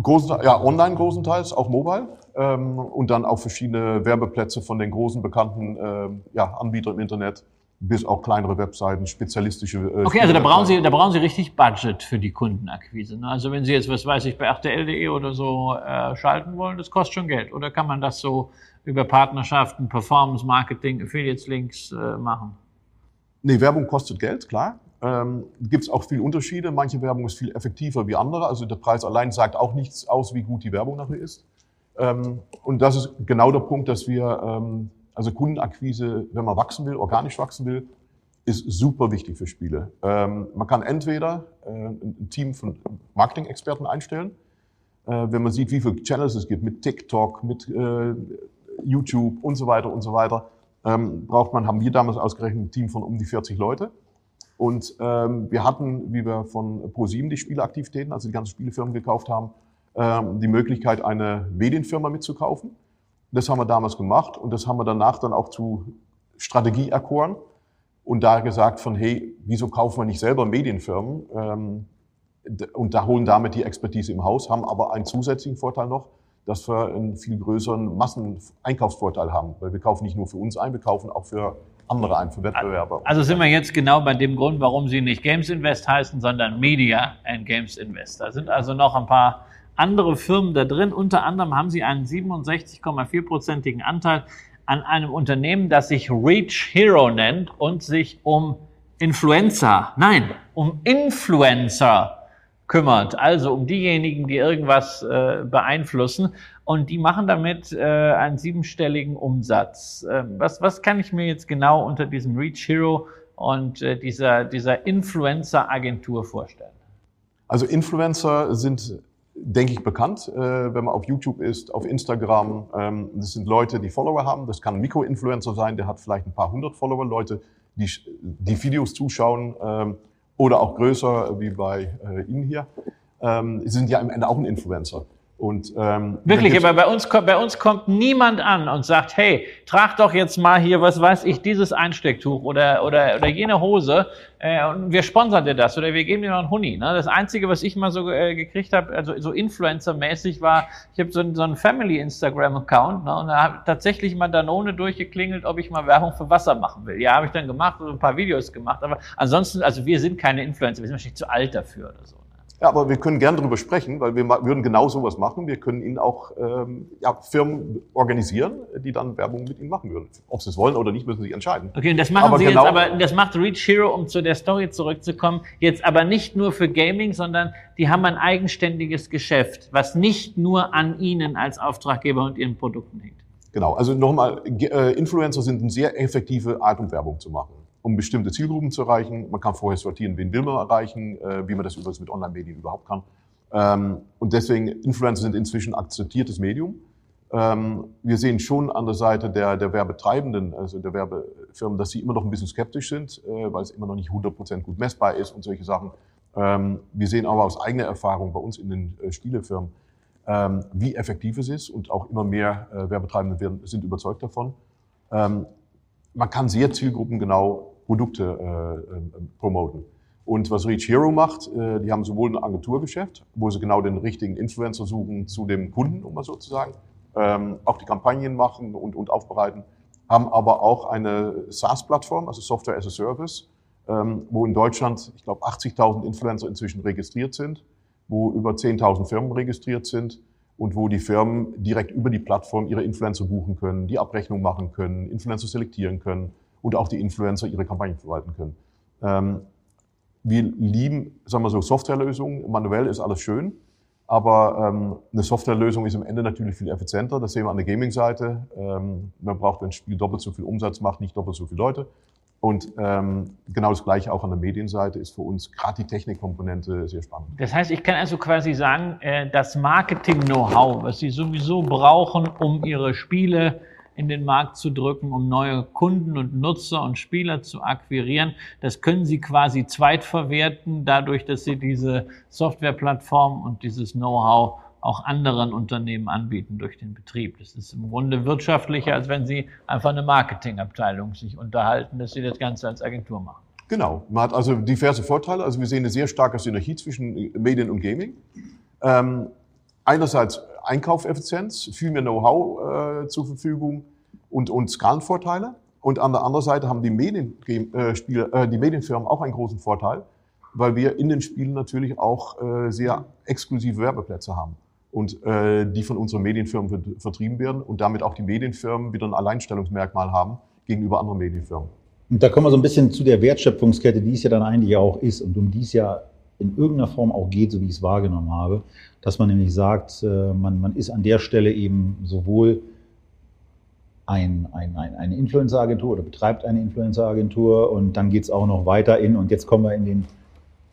Großen, ja, online großenteils, auch mobile. Ähm, und dann auch verschiedene Werbeplätze von den großen bekannten ähm, ja, Anbietern im Internet bis auch kleinere Webseiten, spezialistische. Äh, okay, also da brauchen Sie, da brauchen Sie richtig Budget für die Kundenakquise. Ne? Also wenn Sie jetzt, was weiß ich, bei RTL.de oder so äh, schalten wollen, das kostet schon Geld. Oder kann man das so über Partnerschaften, Performance Marketing, Affiliates Links äh, machen? Nee, Werbung kostet Geld, klar. Ähm, Gibt es auch viele Unterschiede. Manche Werbung ist viel effektiver wie andere. Also der Preis allein sagt auch nichts aus, wie gut die Werbung nachher ist. Ähm, und das ist genau der Punkt, dass wir ähm, also Kundenakquise, wenn man wachsen will, organisch wachsen will, ist super wichtig für Spiele. Ähm, man kann entweder äh, ein Team von Marketing-Experten einstellen, äh, wenn man sieht, wie viele Channels es gibt mit TikTok, mit äh, YouTube und so weiter und so weiter, ähm, braucht man, haben wir damals ausgerechnet, ein Team von um die 40 Leute. Und ähm, wir hatten, wie wir von ProSieben die Spieleaktivitäten, also die ganzen Spielefirmen gekauft haben, ähm, die Möglichkeit, eine Medienfirma mitzukaufen. Das haben wir damals gemacht und das haben wir danach dann auch zu Strategie erkoren und da gesagt von, hey, wieso kaufen wir nicht selber Medienfirmen ähm, und da holen damit die Expertise im Haus, haben aber einen zusätzlichen Vorteil noch, dass wir einen viel größeren Masseneinkaufsvorteil haben, weil wir kaufen nicht nur für uns ein, wir kaufen auch für andere ein, für Wettbewerber. Also sind wir jetzt genau bei dem Grund, warum Sie nicht Games Invest heißen, sondern Media and Games Invest. Da sind also noch ein paar andere Firmen da drin. Unter anderem haben sie einen 67,4-prozentigen Anteil an einem Unternehmen, das sich Reach Hero nennt und sich um Influencer, nein, um Influencer kümmert, also um diejenigen, die irgendwas äh, beeinflussen. Und die machen damit äh, einen siebenstelligen Umsatz. Äh, was, was kann ich mir jetzt genau unter diesem Reach Hero und äh, dieser, dieser Influencer-Agentur vorstellen? Also Influencer sind denke ich, bekannt, äh, wenn man auf YouTube ist, auf Instagram. Ähm, das sind Leute, die Follower haben. Das kann ein Mikroinfluencer sein, der hat vielleicht ein paar hundert Follower, Leute, die die Videos zuschauen ähm, oder auch größer, wie bei äh, Ihnen hier. Ähm, sie sind ja am Ende auch ein Influencer. Und, ähm, Wirklich, aber bei uns, bei uns kommt niemand an und sagt, hey, trag doch jetzt mal hier, was weiß ich, dieses Einstecktuch oder, oder, oder jene Hose äh, und wir sponsern dir das oder wir geben dir noch einen Huni. Ne? Das Einzige, was ich mal so äh, gekriegt habe, also so Influencer-mäßig war, ich habe so, so einen Family-Instagram-Account ne? und da habe tatsächlich mal Danone durchgeklingelt, ob ich mal Werbung für Wasser machen will. Ja, habe ich dann gemacht und ein paar Videos gemacht, aber ansonsten, also wir sind keine Influencer, wir sind wahrscheinlich zu alt dafür oder so. Ja, aber wir können gern darüber sprechen, weil wir würden genau sowas machen. Wir können Ihnen auch ähm, ja, Firmen organisieren, die dann Werbung mit Ihnen machen würden. Ob Sie es wollen oder nicht, müssen Sie entscheiden. Okay, und das machen aber Sie genau, jetzt aber, das macht Reach Hero, um zu der Story zurückzukommen, jetzt aber nicht nur für Gaming, sondern die haben ein eigenständiges Geschäft, was nicht nur an Ihnen als Auftraggeber und Ihren Produkten hängt. Genau, also nochmal, äh, Influencer sind eine sehr effektive Art, um Werbung zu machen um bestimmte Zielgruppen zu erreichen. Man kann vorher sortieren, wen will man erreichen, äh, wie man das übrigens mit Online-Medien überhaupt kann. Ähm, und deswegen, Influencer sind inzwischen akzeptiertes Medium. Ähm, wir sehen schon an der Seite der, der Werbetreibenden, also der Werbefirmen, dass sie immer noch ein bisschen skeptisch sind, äh, weil es immer noch nicht 100% gut messbar ist und solche Sachen. Ähm, wir sehen aber aus eigener Erfahrung bei uns in den äh, Spielefirmen, ähm, wie effektiv es ist und auch immer mehr äh, Werbetreibende werden, sind überzeugt davon. Ähm, man kann sehr zielgruppengenau Produkte äh, äh, promoten. Und was Reach Hero macht, äh, die haben sowohl ein Agenturgeschäft, wo sie genau den richtigen Influencer suchen zu dem Kunden, um mal so zu sagen, ähm, auch die Kampagnen machen und, und aufbereiten, haben aber auch eine SaaS-Plattform, also Software as a Service, ähm, wo in Deutschland, ich glaube, 80.000 Influencer inzwischen registriert sind, wo über 10.000 Firmen registriert sind und wo die Firmen direkt über die Plattform ihre Influencer buchen können, die Abrechnung machen können, Influencer selektieren können und auch die Influencer ihre Kampagnen verwalten können. Ähm, wir lieben, sagen wir so, Softwarelösungen. Manuell ist alles schön. Aber ähm, eine Softwarelösung ist am Ende natürlich viel effizienter. Das sehen wir an der Gaming-Seite. Ähm, man braucht, wenn ein Spiel doppelt so viel Umsatz macht, nicht doppelt so viele Leute. Und ähm, genau das Gleiche auch an der Medienseite ist für uns gerade die Technikkomponente sehr spannend. Das heißt, ich kann also quasi sagen, äh, das Marketing-Know-how, was Sie sowieso brauchen, um Ihre Spiele in den Markt zu drücken, um neue Kunden und Nutzer und Spieler zu akquirieren. Das können Sie quasi zweitverwerten, dadurch, dass Sie diese Softwareplattform und dieses Know-how auch anderen Unternehmen anbieten durch den Betrieb. Das ist im Grunde wirtschaftlicher, als wenn Sie einfach eine Marketingabteilung sich unterhalten, dass Sie das Ganze als Agentur machen. Genau. Man hat also diverse Vorteile. Also wir sehen eine sehr starke Synergie zwischen Medien und Gaming. Ähm, einerseits Einkaufeffizienz, viel mehr Know-how äh, zur Verfügung und, und Skalenvorteile. Und an der anderen Seite haben die, Medien, äh, Spiele, äh, die Medienfirmen auch einen großen Vorteil, weil wir in den Spielen natürlich auch äh, sehr exklusive Werbeplätze haben und äh, die von unseren Medienfirmen vertrieben werden und damit auch die Medienfirmen wieder ein Alleinstellungsmerkmal haben gegenüber anderen Medienfirmen. Und da kommen wir so ein bisschen zu der Wertschöpfungskette, die es ja dann eigentlich auch ist und um die es ja in irgendeiner Form auch geht, so wie ich es wahrgenommen habe, dass man nämlich sagt, äh, man, man ist an der Stelle eben sowohl ein, ein, ein, eine Influencer-Agentur oder betreibt eine Influencer-Agentur und dann geht es auch noch weiter in, und jetzt kommen wir in den,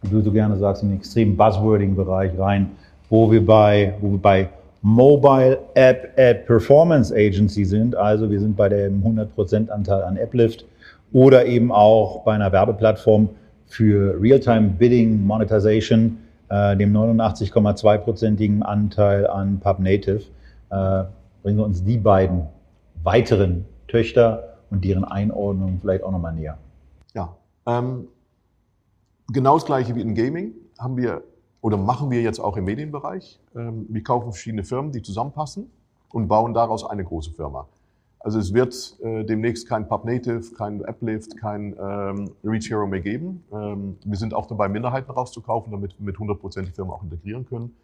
wie du so gerne sagst, in den extremen Buzzwording-Bereich rein, wo wir bei, wo wir bei Mobile App Ad Performance Agency sind, also wir sind bei dem 100% Anteil an AppLift oder eben auch bei einer Werbeplattform, für Real-Time Bidding Monetization, äh, dem 89,2-prozentigen Anteil an PubNative, äh, bringen wir uns die beiden weiteren Töchter und deren Einordnung vielleicht auch nochmal näher. Ja, ähm, genau das gleiche wie in Gaming haben wir oder machen wir jetzt auch im Medienbereich. Ähm, wir kaufen verschiedene Firmen, die zusammenpassen und bauen daraus eine große Firma. Also es wird äh, demnächst kein PubNative, kein AppLift, kein ähm, Reach Hero mehr geben. Ähm, wir sind auch dabei, Minderheiten rauszukaufen, damit wir mit 100% die Firma auch integrieren können.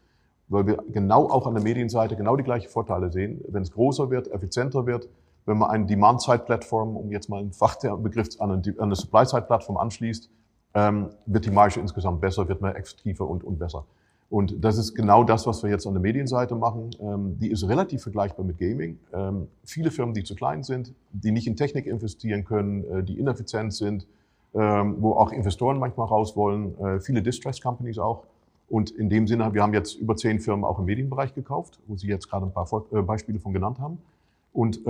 Weil wir genau auch an der Medienseite genau die gleichen Vorteile sehen. Wenn es größer wird, effizienter wird, wenn man eine Demand-Side-Plattform, um jetzt mal einen Fachbegriff an eine, Supply-Side-Plattform anschließt, ähm, wird die Marge insgesamt besser, wird man effektiver und, und besser. Und das ist genau das, was wir jetzt an der Medienseite machen. Ähm, die ist relativ vergleichbar mit Gaming. Ähm, viele Firmen, die zu klein sind, die nicht in Technik investieren können, äh, die ineffizient sind, ähm, wo auch Investoren manchmal raus wollen, äh, viele Distress Companies auch. Und in dem Sinne, wir haben jetzt über zehn Firmen auch im Medienbereich gekauft, wo Sie jetzt gerade ein paar äh, Beispiele von genannt haben. Und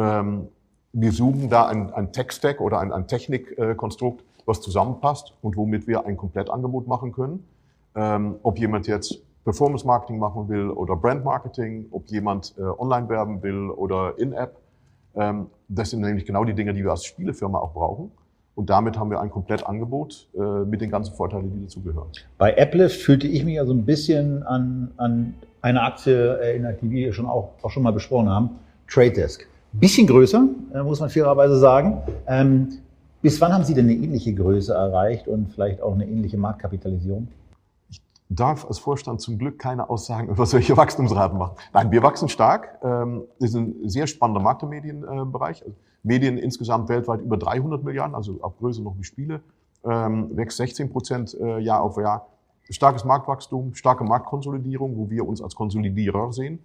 wir suchen da ein, ein Tech-Stack oder ein, ein Technikkonstrukt, was zusammenpasst und womit wir ein Komplettangebot machen können. Ob jemand jetzt Performance Marketing machen will oder Brand Marketing, ob jemand äh, online werben will oder in-App. Ähm, das sind nämlich genau die Dinge, die wir als Spielefirma auch brauchen. Und damit haben wir ein Komplettangebot äh, mit den ganzen Vorteilen, die dazugehören. Bei Applift fühlte ich mich ja so ein bisschen an, an eine Aktie erinnert, die wir schon auch, auch schon mal besprochen haben, Trade Desk. Bisschen größer, äh, muss man fairerweise sagen. Ähm, bis wann haben Sie denn eine ähnliche Größe erreicht und vielleicht auch eine ähnliche Marktkapitalisierung? Darf als Vorstand zum Glück keine Aussagen über solche Wachstumsraten machen. Nein, wir wachsen stark. Ähm, das ist ein sehr spannender Markt im Medienbereich. Also Medien insgesamt weltweit über 300 Milliarden, also auch größer noch wie Spiele, ähm, wächst 16 Prozent äh, Jahr auf Jahr. Starkes Marktwachstum, starke Marktkonsolidierung, wo wir uns als Konsolidierer sehen.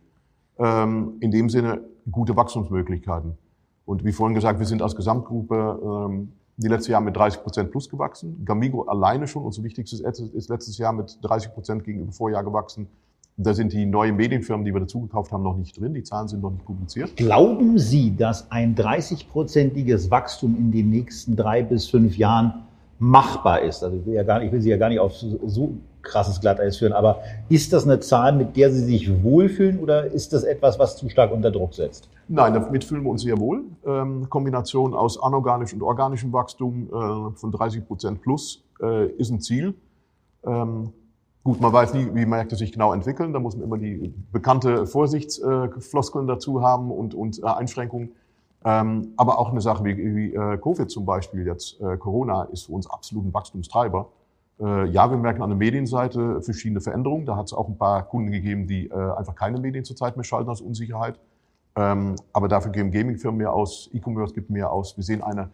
Ähm, in dem Sinne gute Wachstumsmöglichkeiten. Und wie vorhin gesagt, wir sind als Gesamtgruppe die letzte Jahr mit 30 Prozent plus gewachsen. Gamigo alleine schon, unser wichtigstes Asset, ist letztes Jahr mit 30 Prozent gegenüber Vorjahr gewachsen. Da sind die neuen Medienfirmen, die wir dazugekauft haben, noch nicht drin. Die Zahlen sind noch nicht publiziert. Glauben Sie, dass ein 30-prozentiges Wachstum in den nächsten drei bis fünf Jahren machbar ist? Also ich will, ja gar ich will Sie ja gar nicht auf so krasses Glatteis führen, aber ist das eine Zahl, mit der Sie sich wohlfühlen oder ist das etwas, was zu stark unter Druck setzt? Nein, damit fühlen wir uns sehr wohl. Ähm, Kombination aus anorganischem und organischem Wachstum äh, von 30 Prozent plus äh, ist ein Ziel. Ähm, gut, man weiß nie, wie Märkte sich genau entwickeln. Da muss man immer die bekannte Vorsichtsfloskeln äh, dazu haben und, und äh, Einschränkungen. Ähm, aber auch eine Sache wie, wie äh, Covid zum Beispiel jetzt, äh, Corona, ist für uns absolut ein Wachstumstreiber. Äh, ja, wir merken an der Medienseite verschiedene Veränderungen. Da hat es auch ein paar Kunden gegeben, die äh, einfach keine Medien zurzeit mehr schalten aus Unsicherheit. Ähm, aber dafür geben Gaming-Firmen mehr aus, E-Commerce gibt mehr aus. Wir sehen eine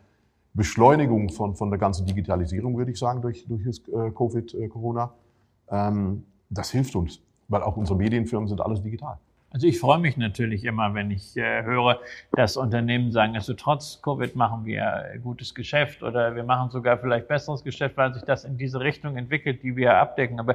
Beschleunigung von, von der ganzen Digitalisierung, würde ich sagen, durch, durch das äh, Covid-Corona. Ähm, das hilft uns, weil auch unsere Medienfirmen sind alles digital. Also ich freue mich natürlich immer, wenn ich äh, höre, dass Unternehmen sagen, also trotz Covid machen wir gutes Geschäft oder wir machen sogar vielleicht besseres Geschäft, weil sich das in diese Richtung entwickelt, die wir abdecken. Aber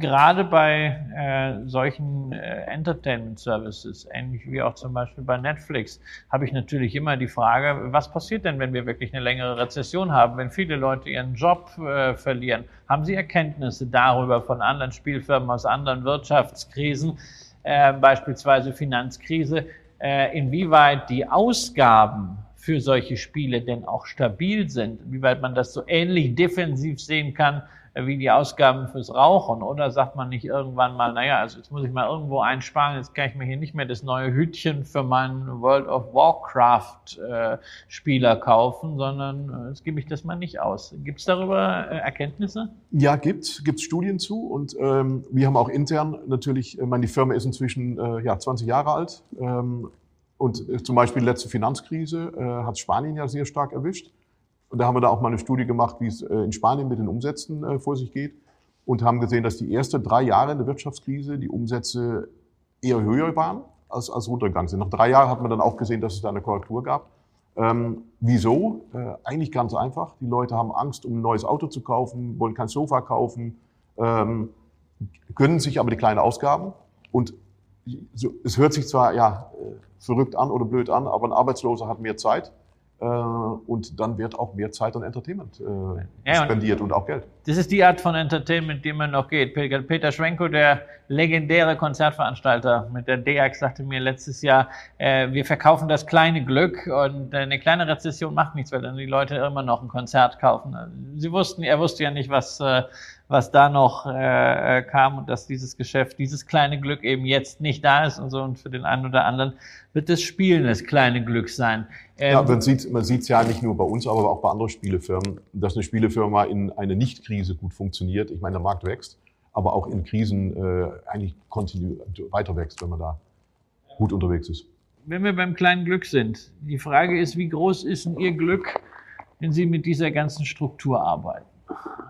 gerade bei äh, solchen äh, Entertainment Services, ähnlich wie auch zum Beispiel bei Netflix, habe ich natürlich immer die Frage, was passiert denn, wenn wir wirklich eine längere Rezession haben, wenn viele Leute ihren Job äh, verlieren? Haben Sie Erkenntnisse darüber von anderen Spielfirmen aus anderen Wirtschaftskrisen? Äh, beispielsweise Finanzkrise, äh, inwieweit die Ausgaben für solche Spiele denn auch stabil sind, inwieweit man das so ähnlich defensiv sehen kann wie die Ausgaben fürs Rauchen? Oder sagt man nicht irgendwann mal, naja, also jetzt muss ich mal irgendwo einsparen, jetzt kann ich mir hier nicht mehr das neue Hütchen für meinen World of Warcraft äh, kaufen, sondern äh, jetzt gebe ich das mal nicht aus. Gibt es darüber äh, Erkenntnisse? Ja, gibt es Studien zu und ähm, wir haben auch intern natürlich, ich meine, die Firma ist inzwischen äh, ja, 20 Jahre alt ähm, und zum Beispiel die letzte Finanzkrise äh, hat Spanien ja sehr stark erwischt. Und da haben wir da auch mal eine Studie gemacht, wie es äh, in Spanien mit den Umsätzen äh, vor sich geht und haben gesehen, dass die ersten drei Jahre in der Wirtschaftskrise die Umsätze eher höher waren als, als runtergegangen sind. Nach drei Jahren hat man dann auch gesehen, dass es da eine Korrektur gab. Ähm, wieso? Äh, eigentlich ganz einfach. Die Leute haben Angst, um ein neues Auto zu kaufen, wollen kein Sofa kaufen, ähm, können sich aber die kleinen Ausgaben. Und so, es hört sich zwar ja verrückt an oder blöd an, aber ein Arbeitsloser hat mehr Zeit äh, und dann wird auch mehr Zeit an Entertainment äh, ja, spendiert und, und, auch Geld. Das ist die Art von Entertainment, die man noch geht. Peter Schwenko, der legendäre Konzertveranstalter mit der DEAX, sagte mir letztes Jahr, äh, wir verkaufen das kleine Glück und eine kleine Rezession macht nichts, weil dann die Leute immer noch ein Konzert kaufen. Sie wussten, er wusste ja nicht, was äh, was da noch äh, kam und dass dieses Geschäft, dieses kleine Glück eben jetzt nicht da ist und so. Und für den einen oder anderen wird das Spielen das kleine Glück sein. Ähm, ja, man sieht man sieht's ja nicht nur bei uns, aber auch bei anderen Spielefirmen, dass eine Spielefirma in eine Nicht-Krise gut funktioniert. Ich meine, der Markt wächst, aber auch in Krisen äh, eigentlich kontinuierlich weiter wächst, wenn man da gut unterwegs ist. Wenn wir beim kleinen Glück sind, die Frage ist, wie groß ist denn Ihr Glück, wenn Sie mit dieser ganzen Struktur arbeiten?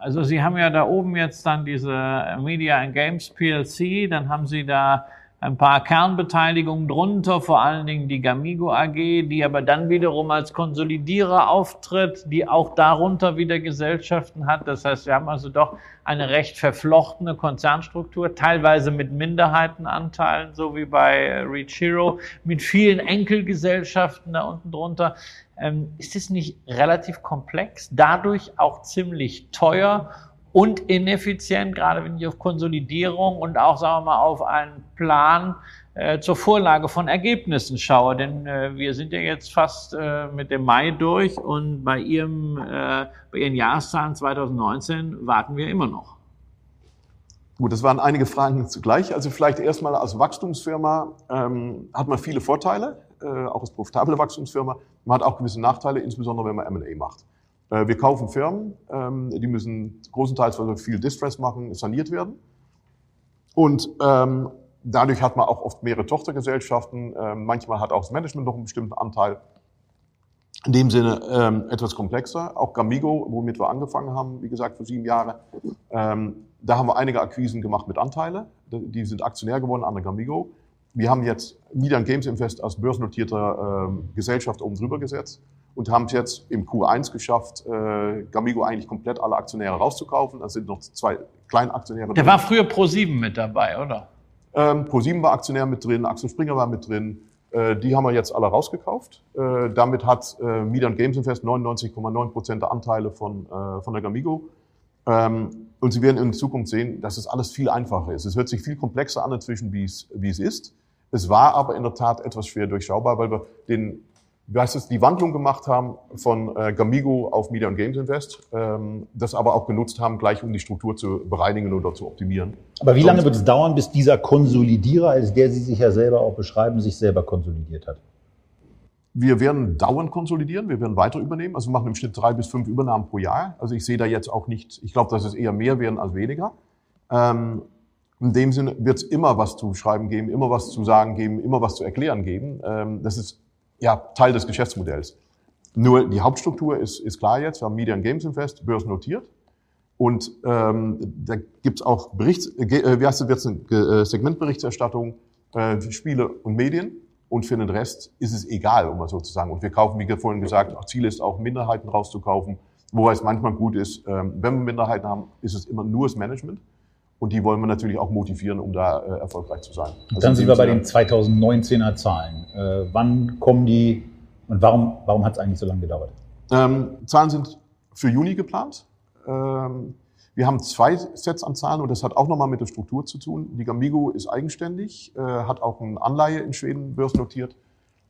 Also Sie haben ja da oben jetzt dann diese Media and Games PLC, dann haben Sie da ein paar Kernbeteiligungen drunter, vor allen Dingen die Gamigo AG, die aber dann wiederum als Konsolidierer auftritt, die auch darunter wieder Gesellschaften hat. Das heißt, wir haben also doch eine recht verflochtene Konzernstruktur, teilweise mit Minderheitenanteilen, so wie bei Reach Hero, mit vielen Enkelgesellschaften da unten drunter. Ähm, ist es nicht relativ komplex, dadurch auch ziemlich teuer und ineffizient, gerade wenn ich auf Konsolidierung und auch, sagen wir mal, auf einen Plan äh, zur Vorlage von Ergebnissen schaue. Denn äh, wir sind ja jetzt fast äh, mit dem Mai durch und bei, Ihrem, äh, bei Ihren Jahreszahlen 2019 warten wir immer noch. Gut, das waren einige Fragen zugleich. Also vielleicht erstmal als Wachstumsfirma ähm, hat man viele Vorteile, äh, auch als profitable Wachstumsfirma. Man hat auch gewisse Nachteile, insbesondere wenn man M&A macht. Äh, wir kaufen Firmen, ähm, die müssen großenteils, viel Distress machen, saniert werden. Und ähm, dadurch hat man auch oft mehrere Tochtergesellschaften. Ähm, manchmal hat auch das Management noch einen bestimmten Anteil. In dem Sinne etwas komplexer. Auch Gamigo, womit wir angefangen haben, wie gesagt, für sieben Jahre. Ähm, da haben wir einige Akquisen gemacht mit Anteile. Die sind Aktionär geworden an der Gamigo. Wir haben jetzt Media Games Invest als börsennotierter Gesellschaft oben drüber gesetzt und haben es jetzt im Q1 geschafft, äh, Gamigo eigentlich komplett alle Aktionäre rauszukaufen. Es sind noch zwei Kleinaktionäre. Der drin. war früher Pro7 mit dabei, oder? Ähm, Pro7 war Aktionär mit drin, Axel Springer war mit drin. Äh, die haben wir jetzt alle rausgekauft. Äh, damit hat äh, Media Games Invest 99,9 Prozent der Anteile von, äh, von der Gamigo. Ähm, und Sie werden in Zukunft sehen, dass es alles viel einfacher ist. Es hört sich viel komplexer an inzwischen, wie es, wie es ist. Es war aber in der Tat etwas schwer durchschaubar, weil wir den wie heißt es, die Wandlung gemacht haben von äh, Gamigo auf Media und Games Invest, ähm, das aber auch genutzt haben, gleich um die Struktur zu bereinigen oder zu optimieren. Aber wie lange wird es dauern, bis dieser Konsolidierer, als der Sie sich ja selber auch beschreiben, sich selber konsolidiert hat? Wir werden dauernd konsolidieren, wir werden weiter übernehmen. Also wir machen im Schnitt drei bis fünf Übernahmen pro Jahr. Also ich sehe da jetzt auch nicht, ich glaube, dass es eher mehr werden als weniger. Ähm, in dem Sinne wird es immer was zu schreiben geben, immer was zu sagen geben, immer was zu erklären geben. Ähm, das ist ja Teil des Geschäftsmodells. Nur die Hauptstruktur ist, ist klar jetzt. Wir haben Media Games Invest börsennotiert. Und ähm, da gibt's auch Berichts, äh, wie heißt das jetzt, eine Segmentberichterstattung, äh, Spiele und Medien. Und für den Rest ist es egal, um mal so zu sagen. Und wir kaufen, wie vorhin gesagt, auch Ziel ist auch Minderheiten rauszukaufen. Wobei es manchmal gut ist, ähm, wenn wir Minderheiten haben, ist es immer nur das Management. Und die wollen wir natürlich auch motivieren, um da äh, erfolgreich zu sein. Also dann sind wir bei den 2019er Zahlen. Äh, wann kommen die und warum, warum hat es eigentlich so lange gedauert? Ähm, Zahlen sind für Juni geplant. Ähm, wir haben zwei Sets an Zahlen und das hat auch nochmal mit der Struktur zu tun. Die Gamigo ist eigenständig, äh, hat auch eine Anleihe in Schweden börsennotiert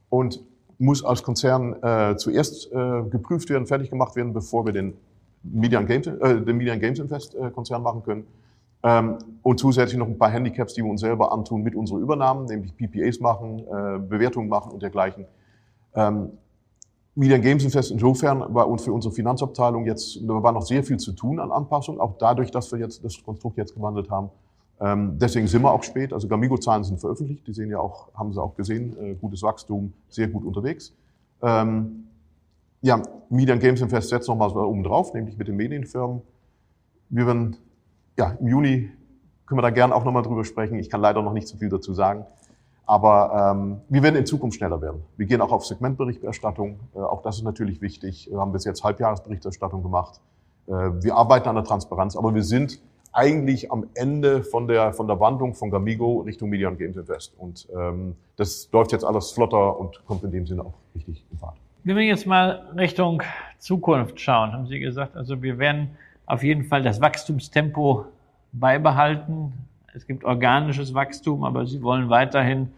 und muss als Konzern äh, zuerst äh, geprüft werden, fertig gemacht werden, bevor wir den Media Games, äh, den Media Games Invest äh, Konzern machen können. Ähm, und zusätzlich noch ein paar Handicaps, die wir uns selber antun mit unseren Übernahmen, nämlich PPAs machen, äh, Bewertungen machen und dergleichen. Ähm, Media Games Invest insofern bei uns für unsere Finanzabteilung jetzt, da war noch sehr viel zu tun an Anpassung, auch dadurch, dass wir jetzt das Konstrukt jetzt gewandelt haben. Ähm, deswegen sind wir auch spät. Also Gamigo-Zahlen sind veröffentlicht, die sehen ja auch, haben Sie auch gesehen, äh, gutes Wachstum, sehr gut unterwegs. Ähm, ja, Media Games Invest setzt nochmal so oben drauf, nämlich mit den Medienfirmen. Wir werden, ja, im Juni können wir da gerne auch nochmal drüber sprechen. Ich kann leider noch nicht so viel dazu sagen. Aber ähm, wir werden in Zukunft schneller werden. Wir gehen auch auf Segmentberichterstattung. Äh, auch das ist natürlich wichtig. Wir haben bis jetzt Halbjahresberichterstattung gemacht. Äh, wir arbeiten an der Transparenz, aber wir sind eigentlich am Ende von der, von der Wandlung von Gamigo Richtung Media und Games Invest. Und ähm, das läuft jetzt alles flotter und kommt in dem Sinne auch richtig in Fahrt. Wenn wir jetzt mal Richtung Zukunft schauen, haben Sie gesagt, also wir werden auf jeden Fall das Wachstumstempo beibehalten. Es gibt organisches Wachstum, aber sie wollen weiterhin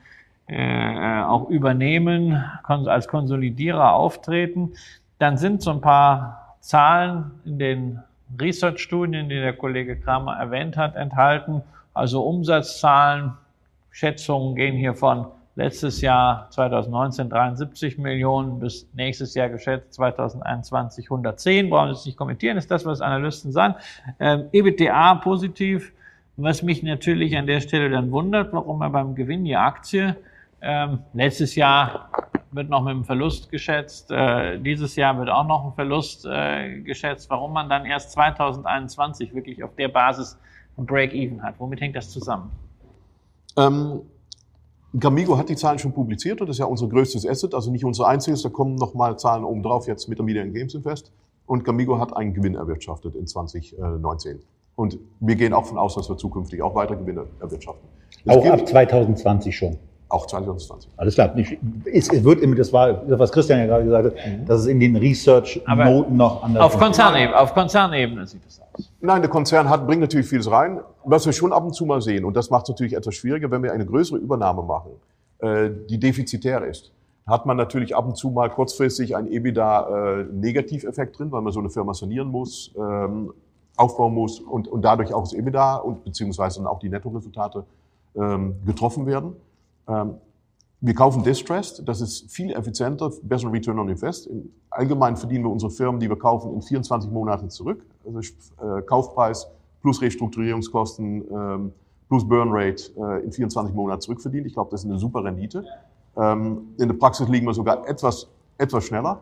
äh, auch übernehmen, als Konsolidierer auftreten. Dann sind so ein paar Zahlen in den Research-Studien, die der Kollege Kramer erwähnt hat, enthalten. Also Umsatzzahlen, Schätzungen gehen hier von letztes Jahr 2019 73 Millionen bis nächstes Jahr geschätzt 2021 110. Brauchen Sie es nicht kommentieren, ist das, was Analysten sagen. Ähm, EBITDA positiv, was mich natürlich an der Stelle dann wundert, warum er beim Gewinn je Aktie ähm, letztes Jahr wird noch mit einem Verlust geschätzt, äh, dieses Jahr wird auch noch ein Verlust äh, geschätzt, warum man dann erst 2021 wirklich auf der Basis ein Break-Even hat. Womit hängt das zusammen? Ähm, Gamigo hat die Zahlen schon publiziert und das ist ja unser größtes Asset, also nicht unser einziges, da kommen nochmal Zahlen oben drauf jetzt mit der Media Games Invest. Und Gamigo hat einen Gewinn erwirtschaftet in 2019. Und wir gehen auch von aus, dass wir zukünftig auch weiter Gewinne erwirtschaften. Es auch ab 2020 schon. Auch 2020. Alles klar. Es, es wird immer, das war, was Christian ja gerade gesagt hat, mhm. dass es in den Research-Noten noch anders Auf Konzernebene, auf Konzernebene sieht es aus. Nein, der Konzern hat, bringt natürlich vieles rein, was wir schon ab und zu mal sehen. Und das macht es natürlich etwas schwieriger, wenn wir eine größere Übernahme machen, äh, die defizitär ist. Hat man natürlich ab und zu mal kurzfristig einen EBITDA-Negativeffekt äh, drin, weil man so eine Firma sanieren muss, ähm, aufbauen muss und, und dadurch auch das EBITDA und beziehungsweise dann auch die Nettoresultate ähm, getroffen werden. Ähm, wir kaufen Distressed, das ist viel effizienter, besseren Return on Invest. Im Allgemeinen verdienen wir unsere Firmen, die wir kaufen, in 24 Monaten zurück. Also äh, Kaufpreis plus Restrukturierungskosten ähm, plus Burn Rate äh, in 24 Monaten zurückverdient. Ich glaube, das ist eine super Rendite. Ähm, in der Praxis liegen wir sogar etwas, etwas schneller.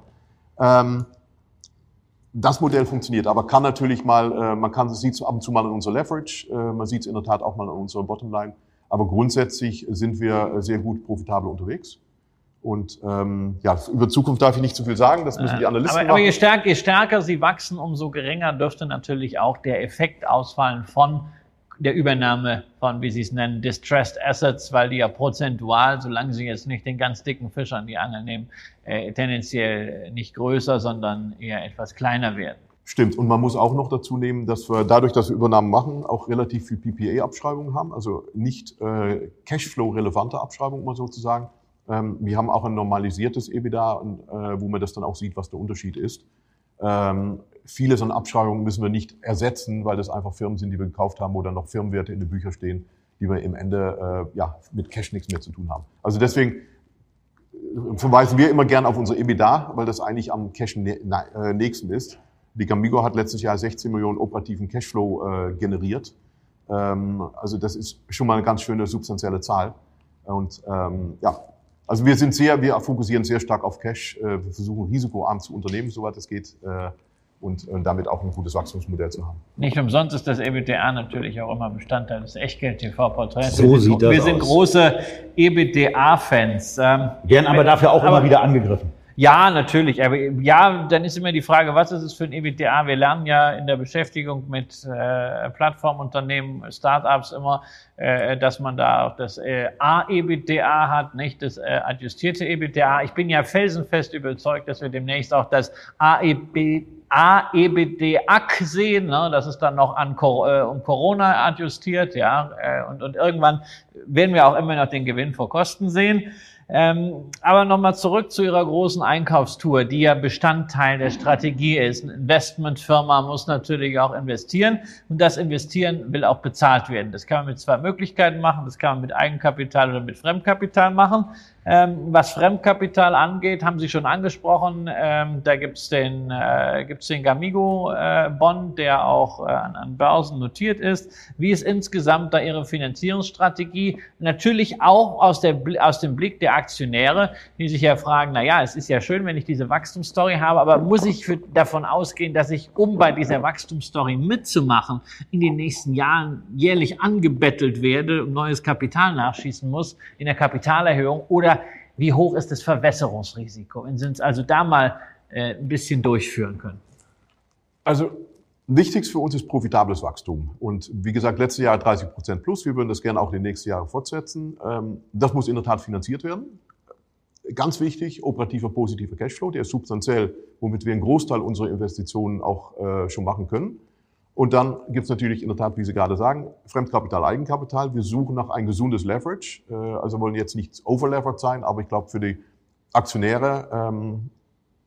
Das Modell funktioniert, aber kann natürlich mal, äh, man kann es ab und zu mal in unserer Leverage, man sieht es in der Tat auch mal in unserer Bottomline, aber grundsätzlich sind wir sehr gut profitabel unterwegs. Und ähm, ja, über Zukunft darf ich nicht zu viel sagen, das müssen die Analysten aber, machen. Aber je stärker, je stärker sie wachsen, umso geringer dürfte natürlich auch der Effekt ausfallen von der Übernahme von, wie Sie es nennen, Distressed Assets, weil die ja prozentual, solange Sie jetzt nicht den ganz dicken Fisch an die Angel nehmen, äh, tendenziell nicht größer, sondern eher etwas kleiner werden. Stimmt. Und man muss auch noch dazu nehmen, dass wir dadurch, dass wir Übernahmen machen, auch relativ viel PPA-Abschreibungen haben, also nicht äh, Cashflow-relevante Abschreibungen, mal sozusagen. Ähm, wir haben auch ein normalisiertes EBITDA, äh, wo man das dann auch sieht, was der Unterschied ist. Ähm, viele so Abschreibungen müssen wir nicht ersetzen, weil das einfach Firmen sind, die wir gekauft haben, wo dann noch Firmenwerte in den Büchern stehen, die wir im Ende äh, ja, mit Cash nichts mehr zu tun haben. Also deswegen verweisen wir immer gern auf unser EBITDA, weil das eigentlich am Cash äh, nächsten ist. Die Gamigo hat letztes Jahr 16 Millionen operativen Cashflow äh, generiert. Ähm, also das ist schon mal eine ganz schöne substanzielle Zahl. Und ähm, ja, also wir sind sehr, wir fokussieren sehr stark auf Cash. Äh, wir versuchen risikoarm zu unternehmen, soweit es geht. Äh, und, und damit auch ein gutes Wachstumsmodell zu haben. Nicht umsonst ist das EBITDA natürlich auch immer Bestandteil des Echtgeld-TV-Porträts. So wir sieht sind, das Wir sind aus. große EBITDA-Fans. Ähm, Werden aber dafür auch immer wieder angegriffen. Ja, natürlich. Aber ja, dann ist immer die Frage, was ist es für ein EBITDA? Wir lernen ja in der Beschäftigung mit äh, Plattformunternehmen, Startups immer, äh, dass man da auch das äh, A-EBITDA hat, nicht das äh, adjustierte EBITDA. Ich bin ja felsenfest überzeugt, dass wir demnächst auch das AEB AEBD-AC sehen, ne? das ist dann noch an äh, um Corona adjustiert, ja, äh, und, und irgendwann werden wir auch immer noch den Gewinn vor Kosten sehen. Ähm, aber nochmal zurück zu Ihrer großen Einkaufstour, die ja Bestandteil der Strategie ist. Eine Investmentfirma muss natürlich auch investieren und das Investieren will auch bezahlt werden. Das kann man mit zwei Möglichkeiten machen. Das kann man mit Eigenkapital oder mit Fremdkapital machen. Ähm, was Fremdkapital angeht, haben Sie schon angesprochen, ähm, da gibt's den, äh, gibt's den Gamigo-Bond, äh, der auch äh, an, an Börsen notiert ist. Wie ist insgesamt da Ihre Finanzierungsstrategie? Natürlich auch aus, der, aus dem Blick der Aktionäre, die sich ja fragen, na ja, es ist ja schön, wenn ich diese Wachstumsstory habe, aber muss ich für, davon ausgehen, dass ich, um bei dieser Wachstumsstory mitzumachen, in den nächsten Jahren jährlich angebettelt werde und neues Kapital nachschießen muss in der Kapitalerhöhung oder wie hoch ist das Verwässerungsrisiko? Wenn Sie uns also da mal äh, ein bisschen durchführen können. Also wichtigst für uns ist profitables Wachstum. Und wie gesagt, letztes Jahr 30 Prozent plus. Wir würden das gerne auch in den nächsten Jahren fortsetzen. Ähm, das muss in der Tat finanziert werden. Ganz wichtig, operativer positiver Cashflow, der ist substanziell, womit wir einen Großteil unserer Investitionen auch äh, schon machen können. Und dann gibt es natürlich in der Tat, wie Sie gerade sagen, Fremdkapital, Eigenkapital. Wir suchen nach ein gesundes Leverage. Äh, also wollen jetzt nicht overlevered sein, aber ich glaube, für die Aktionäre ähm,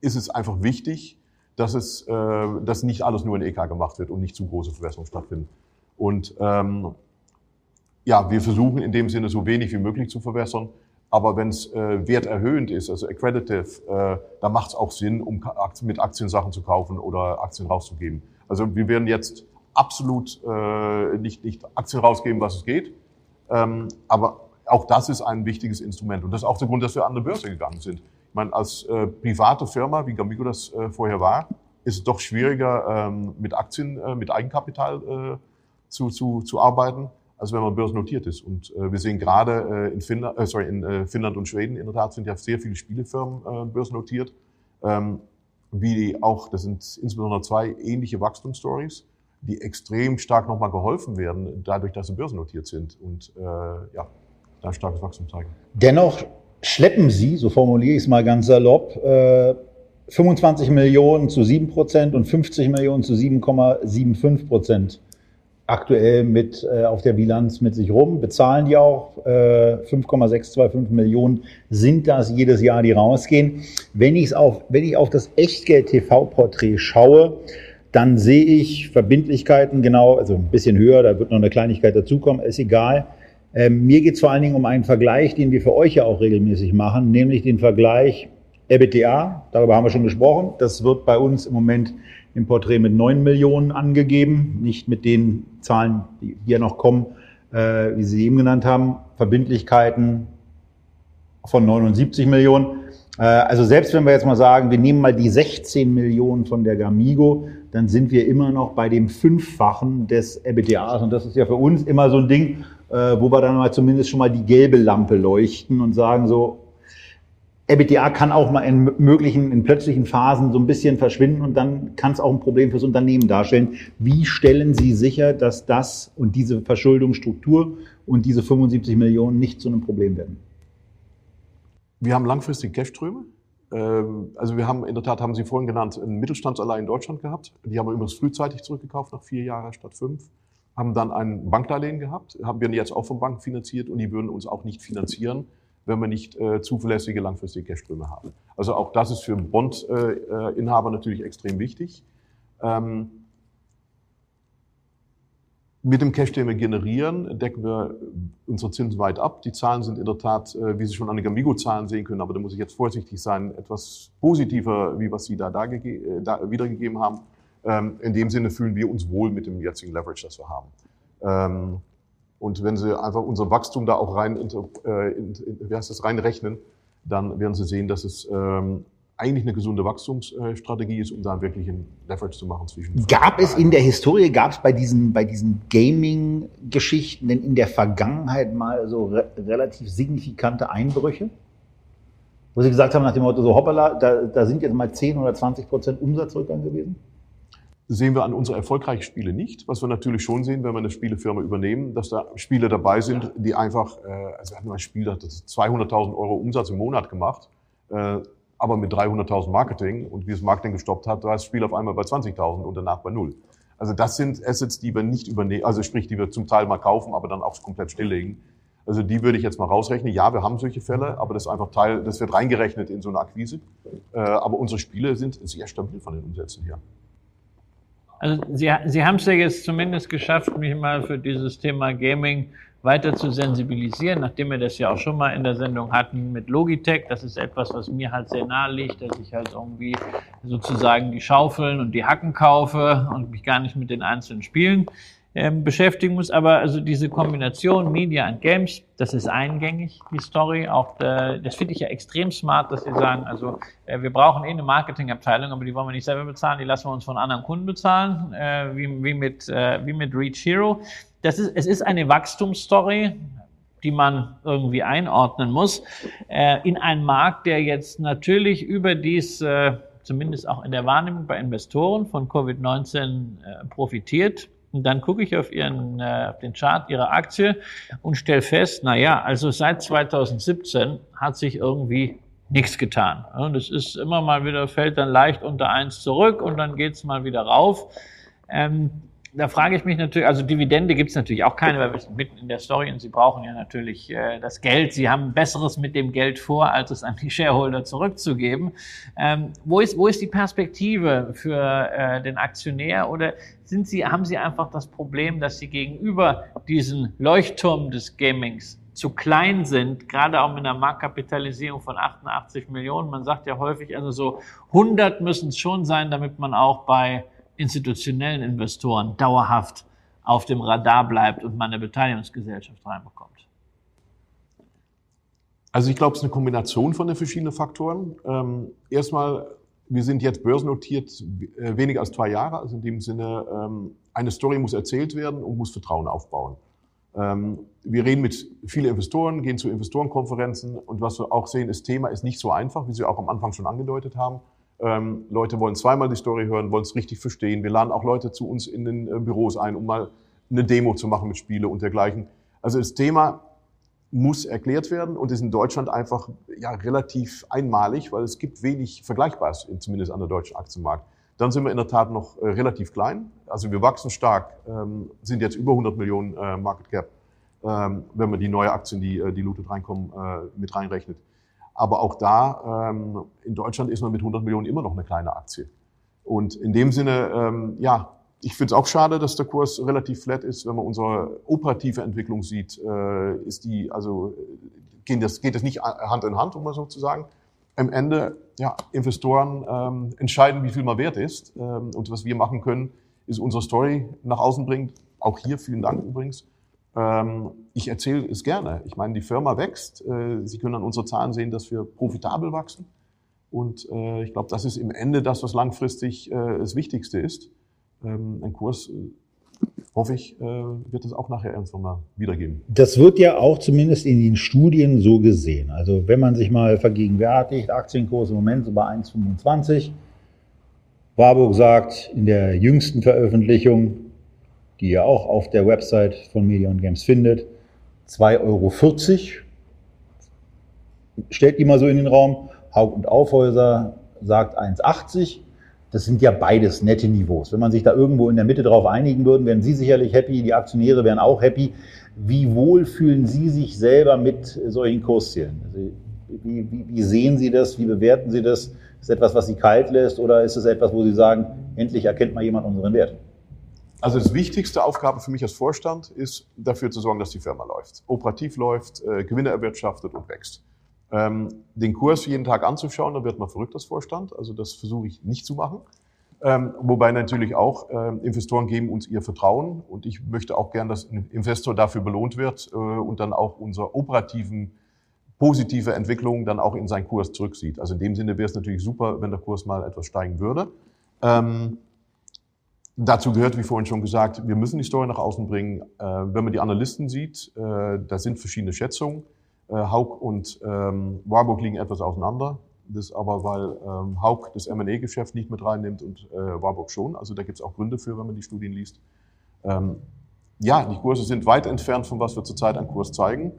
ist es einfach wichtig, dass es, äh, dass nicht alles nur in EK gemacht wird und nicht zu große Verwässerungen stattfinden. Und ähm, ja, wir versuchen in dem Sinne so wenig wie möglich zu verwässern. Aber wenn es äh, werterhöhend ist, also accreditive, äh, dann macht es auch Sinn, um mit Aktien Sachen zu kaufen oder Aktien rauszugeben. Also wir werden jetzt absolut äh, nicht, nicht Aktien rausgeben, was es geht. Ähm, aber auch das ist ein wichtiges Instrument. Und das ist auch der Grund, dass wir an die Börse gegangen sind. Ich meine, als äh, private Firma, wie Gamigo das äh, vorher war, ist es doch schwieriger, ähm, mit Aktien, äh, mit Eigenkapital äh, zu, zu, zu arbeiten, als wenn man börsennotiert ist. Und äh, wir sehen gerade äh, in, Finnland, äh, sorry, in äh, Finnland und Schweden in der Tat sind ja sehr viele Spielefirmen äh, börsennotiert. Ähm, wie auch, das sind insbesondere zwei ähnliche Wachstumsstories, die extrem stark nochmal geholfen werden, dadurch, dass sie börsennotiert sind und äh, ja, da starkes Wachstum zeigen. Dennoch schleppen Sie, so formuliere ich es mal ganz salopp, äh, 25 Millionen zu 7 Prozent und 50 Millionen zu 7,75 Prozent aktuell mit äh, auf der Bilanz mit sich rum, bezahlen die auch äh, 5,625 Millionen sind das jedes Jahr, die rausgehen. Wenn ich auf, wenn ich auf das Echtgeld-TV-Porträt schaue, dann sehe ich Verbindlichkeiten genau, also ein bisschen höher, da wird noch eine Kleinigkeit dazukommen, ist egal. Ähm, mir geht es vor allen Dingen um einen Vergleich, den wir für euch ja auch regelmäßig machen, nämlich den Vergleich EBITDA, darüber haben wir schon gesprochen. Das wird bei uns im Moment im Porträt mit 9 Millionen angegeben, nicht mit den Zahlen, die hier noch kommen, äh, wie Sie eben genannt haben, Verbindlichkeiten von 79 Millionen. Äh, also selbst wenn wir jetzt mal sagen, wir nehmen mal die 16 Millionen von der Gamigo, dann sind wir immer noch bei dem Fünffachen des EBITDAs. Und das ist ja für uns immer so ein Ding, äh, wo wir dann mal zumindest schon mal die gelbe Lampe leuchten und sagen so, EBITDA kann auch mal in möglichen, in plötzlichen Phasen so ein bisschen verschwinden und dann kann es auch ein Problem fürs Unternehmen darstellen. Wie stellen Sie sicher, dass das und diese Verschuldungsstruktur und diese 75 Millionen nicht zu einem Problem werden? Wir haben langfristige Cashströme. Ähm, Also wir haben in der Tat, haben Sie vorhin genannt, einen Mittelstandsallein in Deutschland gehabt. Die haben wir übrigens frühzeitig zurückgekauft, nach vier Jahren statt fünf. Haben dann ein Bankdarlehen gehabt, haben wir jetzt auch von Banken finanziert und die würden uns auch nicht finanzieren, wenn wir nicht äh, zuverlässige langfristige Cashströme haben. Also auch das ist für Bondinhaber natürlich extrem wichtig. Ähm, Mit dem Cash, den wir generieren, decken wir unsere Zinsen weit ab. Die Zahlen sind in der Tat, äh, wie Sie schon an den Gamigo-Zahlen sehen können, aber da muss ich jetzt vorsichtig sein, etwas positiver, wie was Sie da, da, da wiedergegeben haben. Ähm, in dem Sinne fühlen wir uns wohl mit dem jetzigen Leverage, das wir haben. Und wenn Sie einfach unser Wachstum da auch rein, äh, in, in, wie heißt das, reinrechnen, dann werden Sie sehen, dass es ähm, eigentlich eine gesunde Wachstumsstrategie ist, um da wirklich ein Leverage zu machen zwischen. Gab es in der Historie, gab es bei diesen, bei diesen Gaming-Geschichten denn in der Vergangenheit mal so re relativ signifikante Einbrüche? Wo Sie gesagt haben nach dem Motto, so hoppala, da, da sind jetzt mal 10 oder 20 Prozent Umsatzrückgang gewesen? Sehen wir an unsere erfolgreichen Spiele nicht. Was wir natürlich schon sehen, wenn wir eine Spielefirma übernehmen, dass da Spiele dabei sind, die einfach, äh, also wir hatten mal ein Spiel, das 200.000 Euro Umsatz im Monat gemacht. Äh, aber mit 300.000 Marketing und wie das Marketing gestoppt hat, war das Spiel auf einmal bei 20.000 und danach bei null. Also das sind Assets, die wir nicht übernehmen, also sprich, die wir zum Teil mal kaufen, aber dann auch komplett stilllegen. Also die würde ich jetzt mal rausrechnen. Ja, wir haben solche Fälle, aber das ist einfach Teil, das wird reingerechnet in so eine Akquise. Äh, aber unsere Spiele sind sehr stabil von den Umsätzen her. Also Sie, Sie haben es ja jetzt zumindest geschafft, mich mal für dieses Thema Gaming weiter zu sensibilisieren, nachdem wir das ja auch schon mal in der Sendung hatten mit Logitech. Das ist etwas, was mir halt sehr nahe liegt, dass ich halt irgendwie sozusagen die Schaufeln und die Hacken kaufe und mich gar nicht mit den einzelnen Spielen ähm, beschäftigen muss. Aber also diese Kombination Media und Games, das ist eingängig, die Story. Auch äh, das finde ich ja extrem smart, dass sie sagen, also äh, wir brauchen eh eine Marketingabteilung, aber die wollen wir nicht selber bezahlen, die lassen wir uns von anderen Kunden bezahlen, äh, wie, wie, mit, äh, wie mit Reach Hero. Das ist, es ist eine Wachstumsstory, die man irgendwie einordnen muss, äh, in einen Markt, der jetzt natürlich überdies, äh, zumindest auch in der Wahrnehmung bei Investoren von Covid-19 äh, profitiert. Und dann gucke ich auf, ihren, äh, auf den Chart ihrer Aktie und stelle fest, na ja, also seit 2017 hat sich irgendwie nichts getan. Und es ist immer mal wieder, fällt dann leicht unter eins zurück und dann geht's mal wieder rauf. Ähm, da frage ich mich natürlich, also Dividende gibt's natürlich auch keine, weil wir sind mitten in der Story und Sie brauchen ja natürlich äh, das Geld. Sie haben Besseres mit dem Geld vor, als es an die Shareholder zurückzugeben. Ähm, wo, ist, wo ist die Perspektive für äh, den Aktionär oder sind Sie, haben Sie einfach das Problem, dass Sie gegenüber diesen Leuchtturm des Gamings zu klein sind, gerade auch mit einer Marktkapitalisierung von 88 Millionen. Man sagt ja häufig, also so 100 müssen es schon sein, damit man auch bei institutionellen Investoren dauerhaft auf dem Radar bleibt und man eine Beteiligungsgesellschaft reinbekommt? Also ich glaube, es ist eine Kombination von den verschiedenen Faktoren. Ähm, erstmal, wir sind jetzt börsennotiert äh, weniger als zwei Jahre. Also in dem Sinne, ähm, eine Story muss erzählt werden und muss Vertrauen aufbauen. Ähm, wir reden mit vielen Investoren, gehen zu Investorenkonferenzen und was wir auch sehen, das Thema ist nicht so einfach, wie Sie auch am Anfang schon angedeutet haben. Ähm, Leute wollen zweimal die Story hören, wollen es richtig verstehen. Wir laden auch Leute zu uns in den äh, Büros ein, um mal eine Demo zu machen mit Spiele und dergleichen. Also das Thema muss erklärt werden und ist in Deutschland einfach ja, relativ einmalig, weil es gibt wenig Vergleichbares, zumindest an der deutschen Aktienmarkt. Dann sind wir in der Tat noch äh, relativ klein. Also wir wachsen stark, ähm, sind jetzt über 100 Millionen äh, Market Cap, ähm, wenn man die neue Aktien, die, äh, die looted reinkommen, äh, mit reinrechnet. Aber auch da, ähm, in Deutschland ist man mit 100 Millionen immer noch eine kleine Aktie. Und in dem Sinne, ähm, ja, ich finde es auch schade, dass der Kurs relativ flat ist. Wenn man unsere operative Entwicklung sieht, äh, ist die, also geht das, geht das nicht Hand in Hand, um mal so zu sagen. Am Ende, ja, Investoren ähm, entscheiden, wie viel man wert ist. Ähm, und was wir machen können, ist unsere Story nach außen bringen. Auch hier vielen Dank übrigens. Ähm, ich erzähle es gerne. Ich meine, die Firma wächst. Äh, Sie können an unseren Zahlen sehen, dass wir profitabel wachsen. Und äh, ich glaube, das ist im Ende das, was langfristig äh, das Wichtigste ist. Ähm, ein Kurs, hoffe ich, wird es auch nachher irgendwann mal wiedergeben. Das wird ja auch zumindest in den Studien so gesehen. Also wenn man sich mal vergegenwärtigt, Aktienkurs im Moment so bei 1,25. Warburg sagt in der jüngsten Veröffentlichung, die ihr auch auf der Website von Media und Games findet. 2,40 Euro. Stellt die mal so in den Raum. Haug und Aufhäuser sagt 1,80. Das sind ja beides nette Niveaus. Wenn man sich da irgendwo in der Mitte drauf einigen würde, wären Sie sicherlich happy, die Aktionäre wären auch happy. Wie wohl fühlen Sie sich selber mit solchen Kurszielen? Also wie, wie, wie sehen Sie das? Wie bewerten Sie das? Ist etwas, was Sie kalt lässt oder ist es etwas, wo Sie sagen, endlich erkennt mal jemand unseren Wert? Also das wichtigste Aufgabe für mich als Vorstand ist, dafür zu sorgen, dass die Firma läuft. Operativ läuft, äh, Gewinne erwirtschaftet und wächst. Ähm, den Kurs jeden Tag anzuschauen, da wird man verrückt als Vorstand. Also das versuche ich nicht zu machen. Ähm, wobei natürlich auch ähm, Investoren geben uns ihr Vertrauen und ich möchte auch gern, dass ein Investor dafür belohnt wird äh, und dann auch unsere operativen positive Entwicklung dann auch in seinen Kurs zurücksieht. Also in dem Sinne wäre es natürlich super, wenn der Kurs mal etwas steigen würde. Ähm, dazu gehört, wie vorhin schon gesagt, wir müssen die Story nach außen bringen. Äh, wenn man die Analysten sieht, äh, da sind verschiedene Schätzungen. Äh, Haug und ähm, Warburg liegen etwas auseinander. Das aber, weil ähm, Haug das M&A-Geschäft nicht mit reinnimmt und äh, Warburg schon. Also da gibt es auch Gründe für, wenn man die Studien liest. Ähm, ja, die Kurse sind weit entfernt von was wir zurzeit an Kurs zeigen.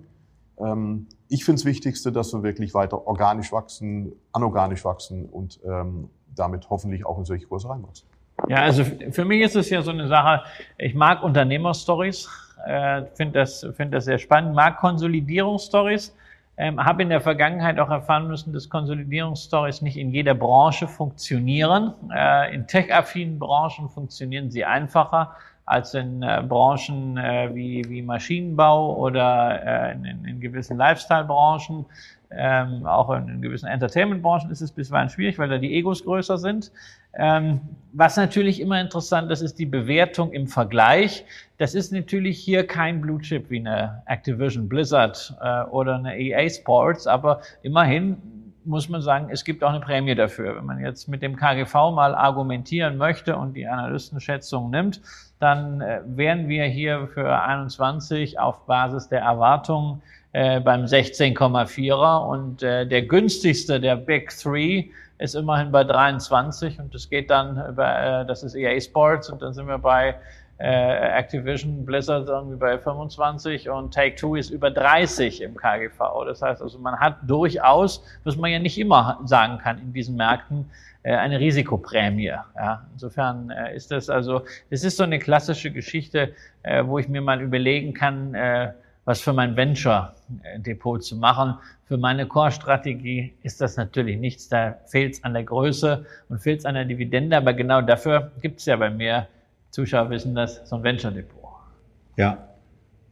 Ähm, ich finde es Wichtigste, dass wir wirklich weiter organisch wachsen, anorganisch wachsen und ähm, damit hoffentlich auch in solche Kurse reinwachsen. Ja, also für mich ist es ja so eine Sache, ich mag Unternehmerstories, äh, finde das, find das sehr spannend, mag Konsolidierungsstories. Ähm, habe in der Vergangenheit auch erfahren müssen, dass Konsolidierungsstories nicht in jeder Branche funktionieren. Äh, in tech-affinen Branchen funktionieren sie einfacher als in äh, Branchen äh, wie, wie Maschinenbau oder äh, in, in, gewissen Lifestyle-Branchen. Ähm, auch in, in gewissen Entertainment-Branchen ist es bisweilen schwierig, weil da die Egos größer sind. Ähm, was natürlich immer interessant ist, ist die Bewertung im Vergleich. Das ist natürlich hier kein Blue Chip wie eine Activision Blizzard äh, oder eine EA Sports, aber immerhin muss man sagen, es gibt auch eine Prämie dafür. Wenn man jetzt mit dem KGV mal argumentieren möchte und die Analystenschätzung nimmt, dann äh, wären wir hier für 21 auf Basis der Erwartungen äh, beim 16,4er und der günstigste der Big Three ist immerhin bei 23 und das geht dann über, äh, das ist EA Sports und dann sind wir bei äh, Activision, Blizzard irgendwie bei 25 und Take-Two ist über 30 im KGV. Das heißt also, man hat durchaus, was man ja nicht immer sagen kann in diesen Märkten, äh, eine Risikoprämie. Ja, insofern äh, ist das also, es ist so eine klassische Geschichte, äh, wo ich mir mal überlegen kann, äh, was für mein Venture-Depot zu machen. Für meine Core-Strategie ist das natürlich nichts. Da fehlt es an der Größe und fehlt es an der Dividende. Aber genau dafür gibt es ja bei mir, Zuschauer wissen das, so ein Venture-Depot. Ja.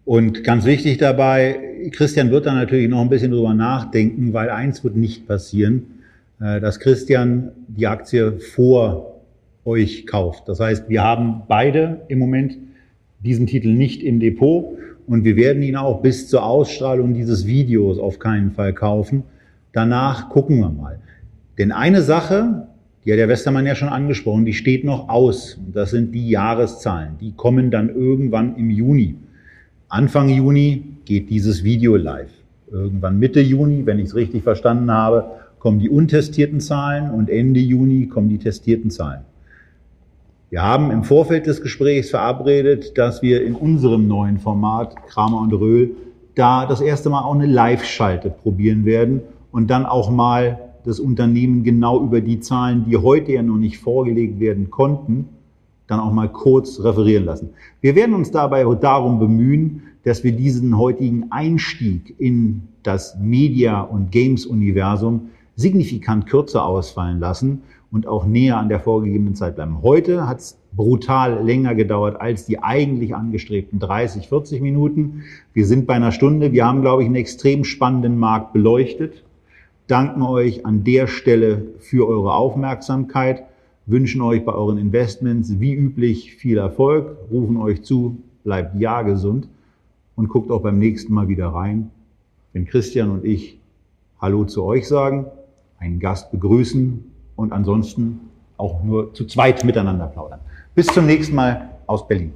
Und ganz wichtig dabei, Christian wird da natürlich noch ein bisschen drüber nachdenken, weil eins wird nicht passieren, äh, dass Christian die Aktie vor euch kauft. Das heißt, wir haben beide im Moment diesen Titel nicht im Depot und wir werden ihn auch bis zur Ausstrahlung dieses Videos auf keinen Fall kaufen. Danach gucken wir mal. Denn eine Sache, die hat der Westermann ja schon angesprochen, die steht noch aus. Und das sind die Jahreszahlen. Die kommen dann irgendwann im Juni. Anfang Juni geht dieses Video live. Irgendwann Mitte Juni, wenn ich es richtig verstanden habe, kommen die untestierten Zahlen und Ende Juni kommen die testierten Zahlen. Wir haben im Vorfeld des Gesprächs verabredet, dass wir in unserem neuen Format Kramer und Röhl da das erste Mal auch eine Live-Schalte probieren werden und dann auch mal das Unternehmen genau über die Zahlen, die heute ja noch nicht vorgelegt werden konnten, dann auch mal kurz referieren lassen. Wir werden uns dabei darum bemühen, dass wir diesen heutigen Einstieg in das Media- und Games-Universum signifikant kürzer ausfallen lassen und auch näher an der vorgegebenen Zeit bleiben. Heute hat es brutal länger gedauert als die eigentlich angestrebten 30, 40 Minuten. Wir sind bei einer Stunde. Wir haben, glaube ich, einen extrem spannenden Markt beleuchtet. Danken euch an der Stelle für eure Aufmerksamkeit, wünschen euch bei euren Investments wie üblich viel Erfolg, rufen euch zu, bleibt ja gesund und guckt auch beim nächsten Mal wieder rein, wenn Christian und ich Hallo zu euch sagen, einen Gast begrüßen und ansonsten auch nur zu zweit miteinander plaudern. Bis zum nächsten Mal aus Berlin.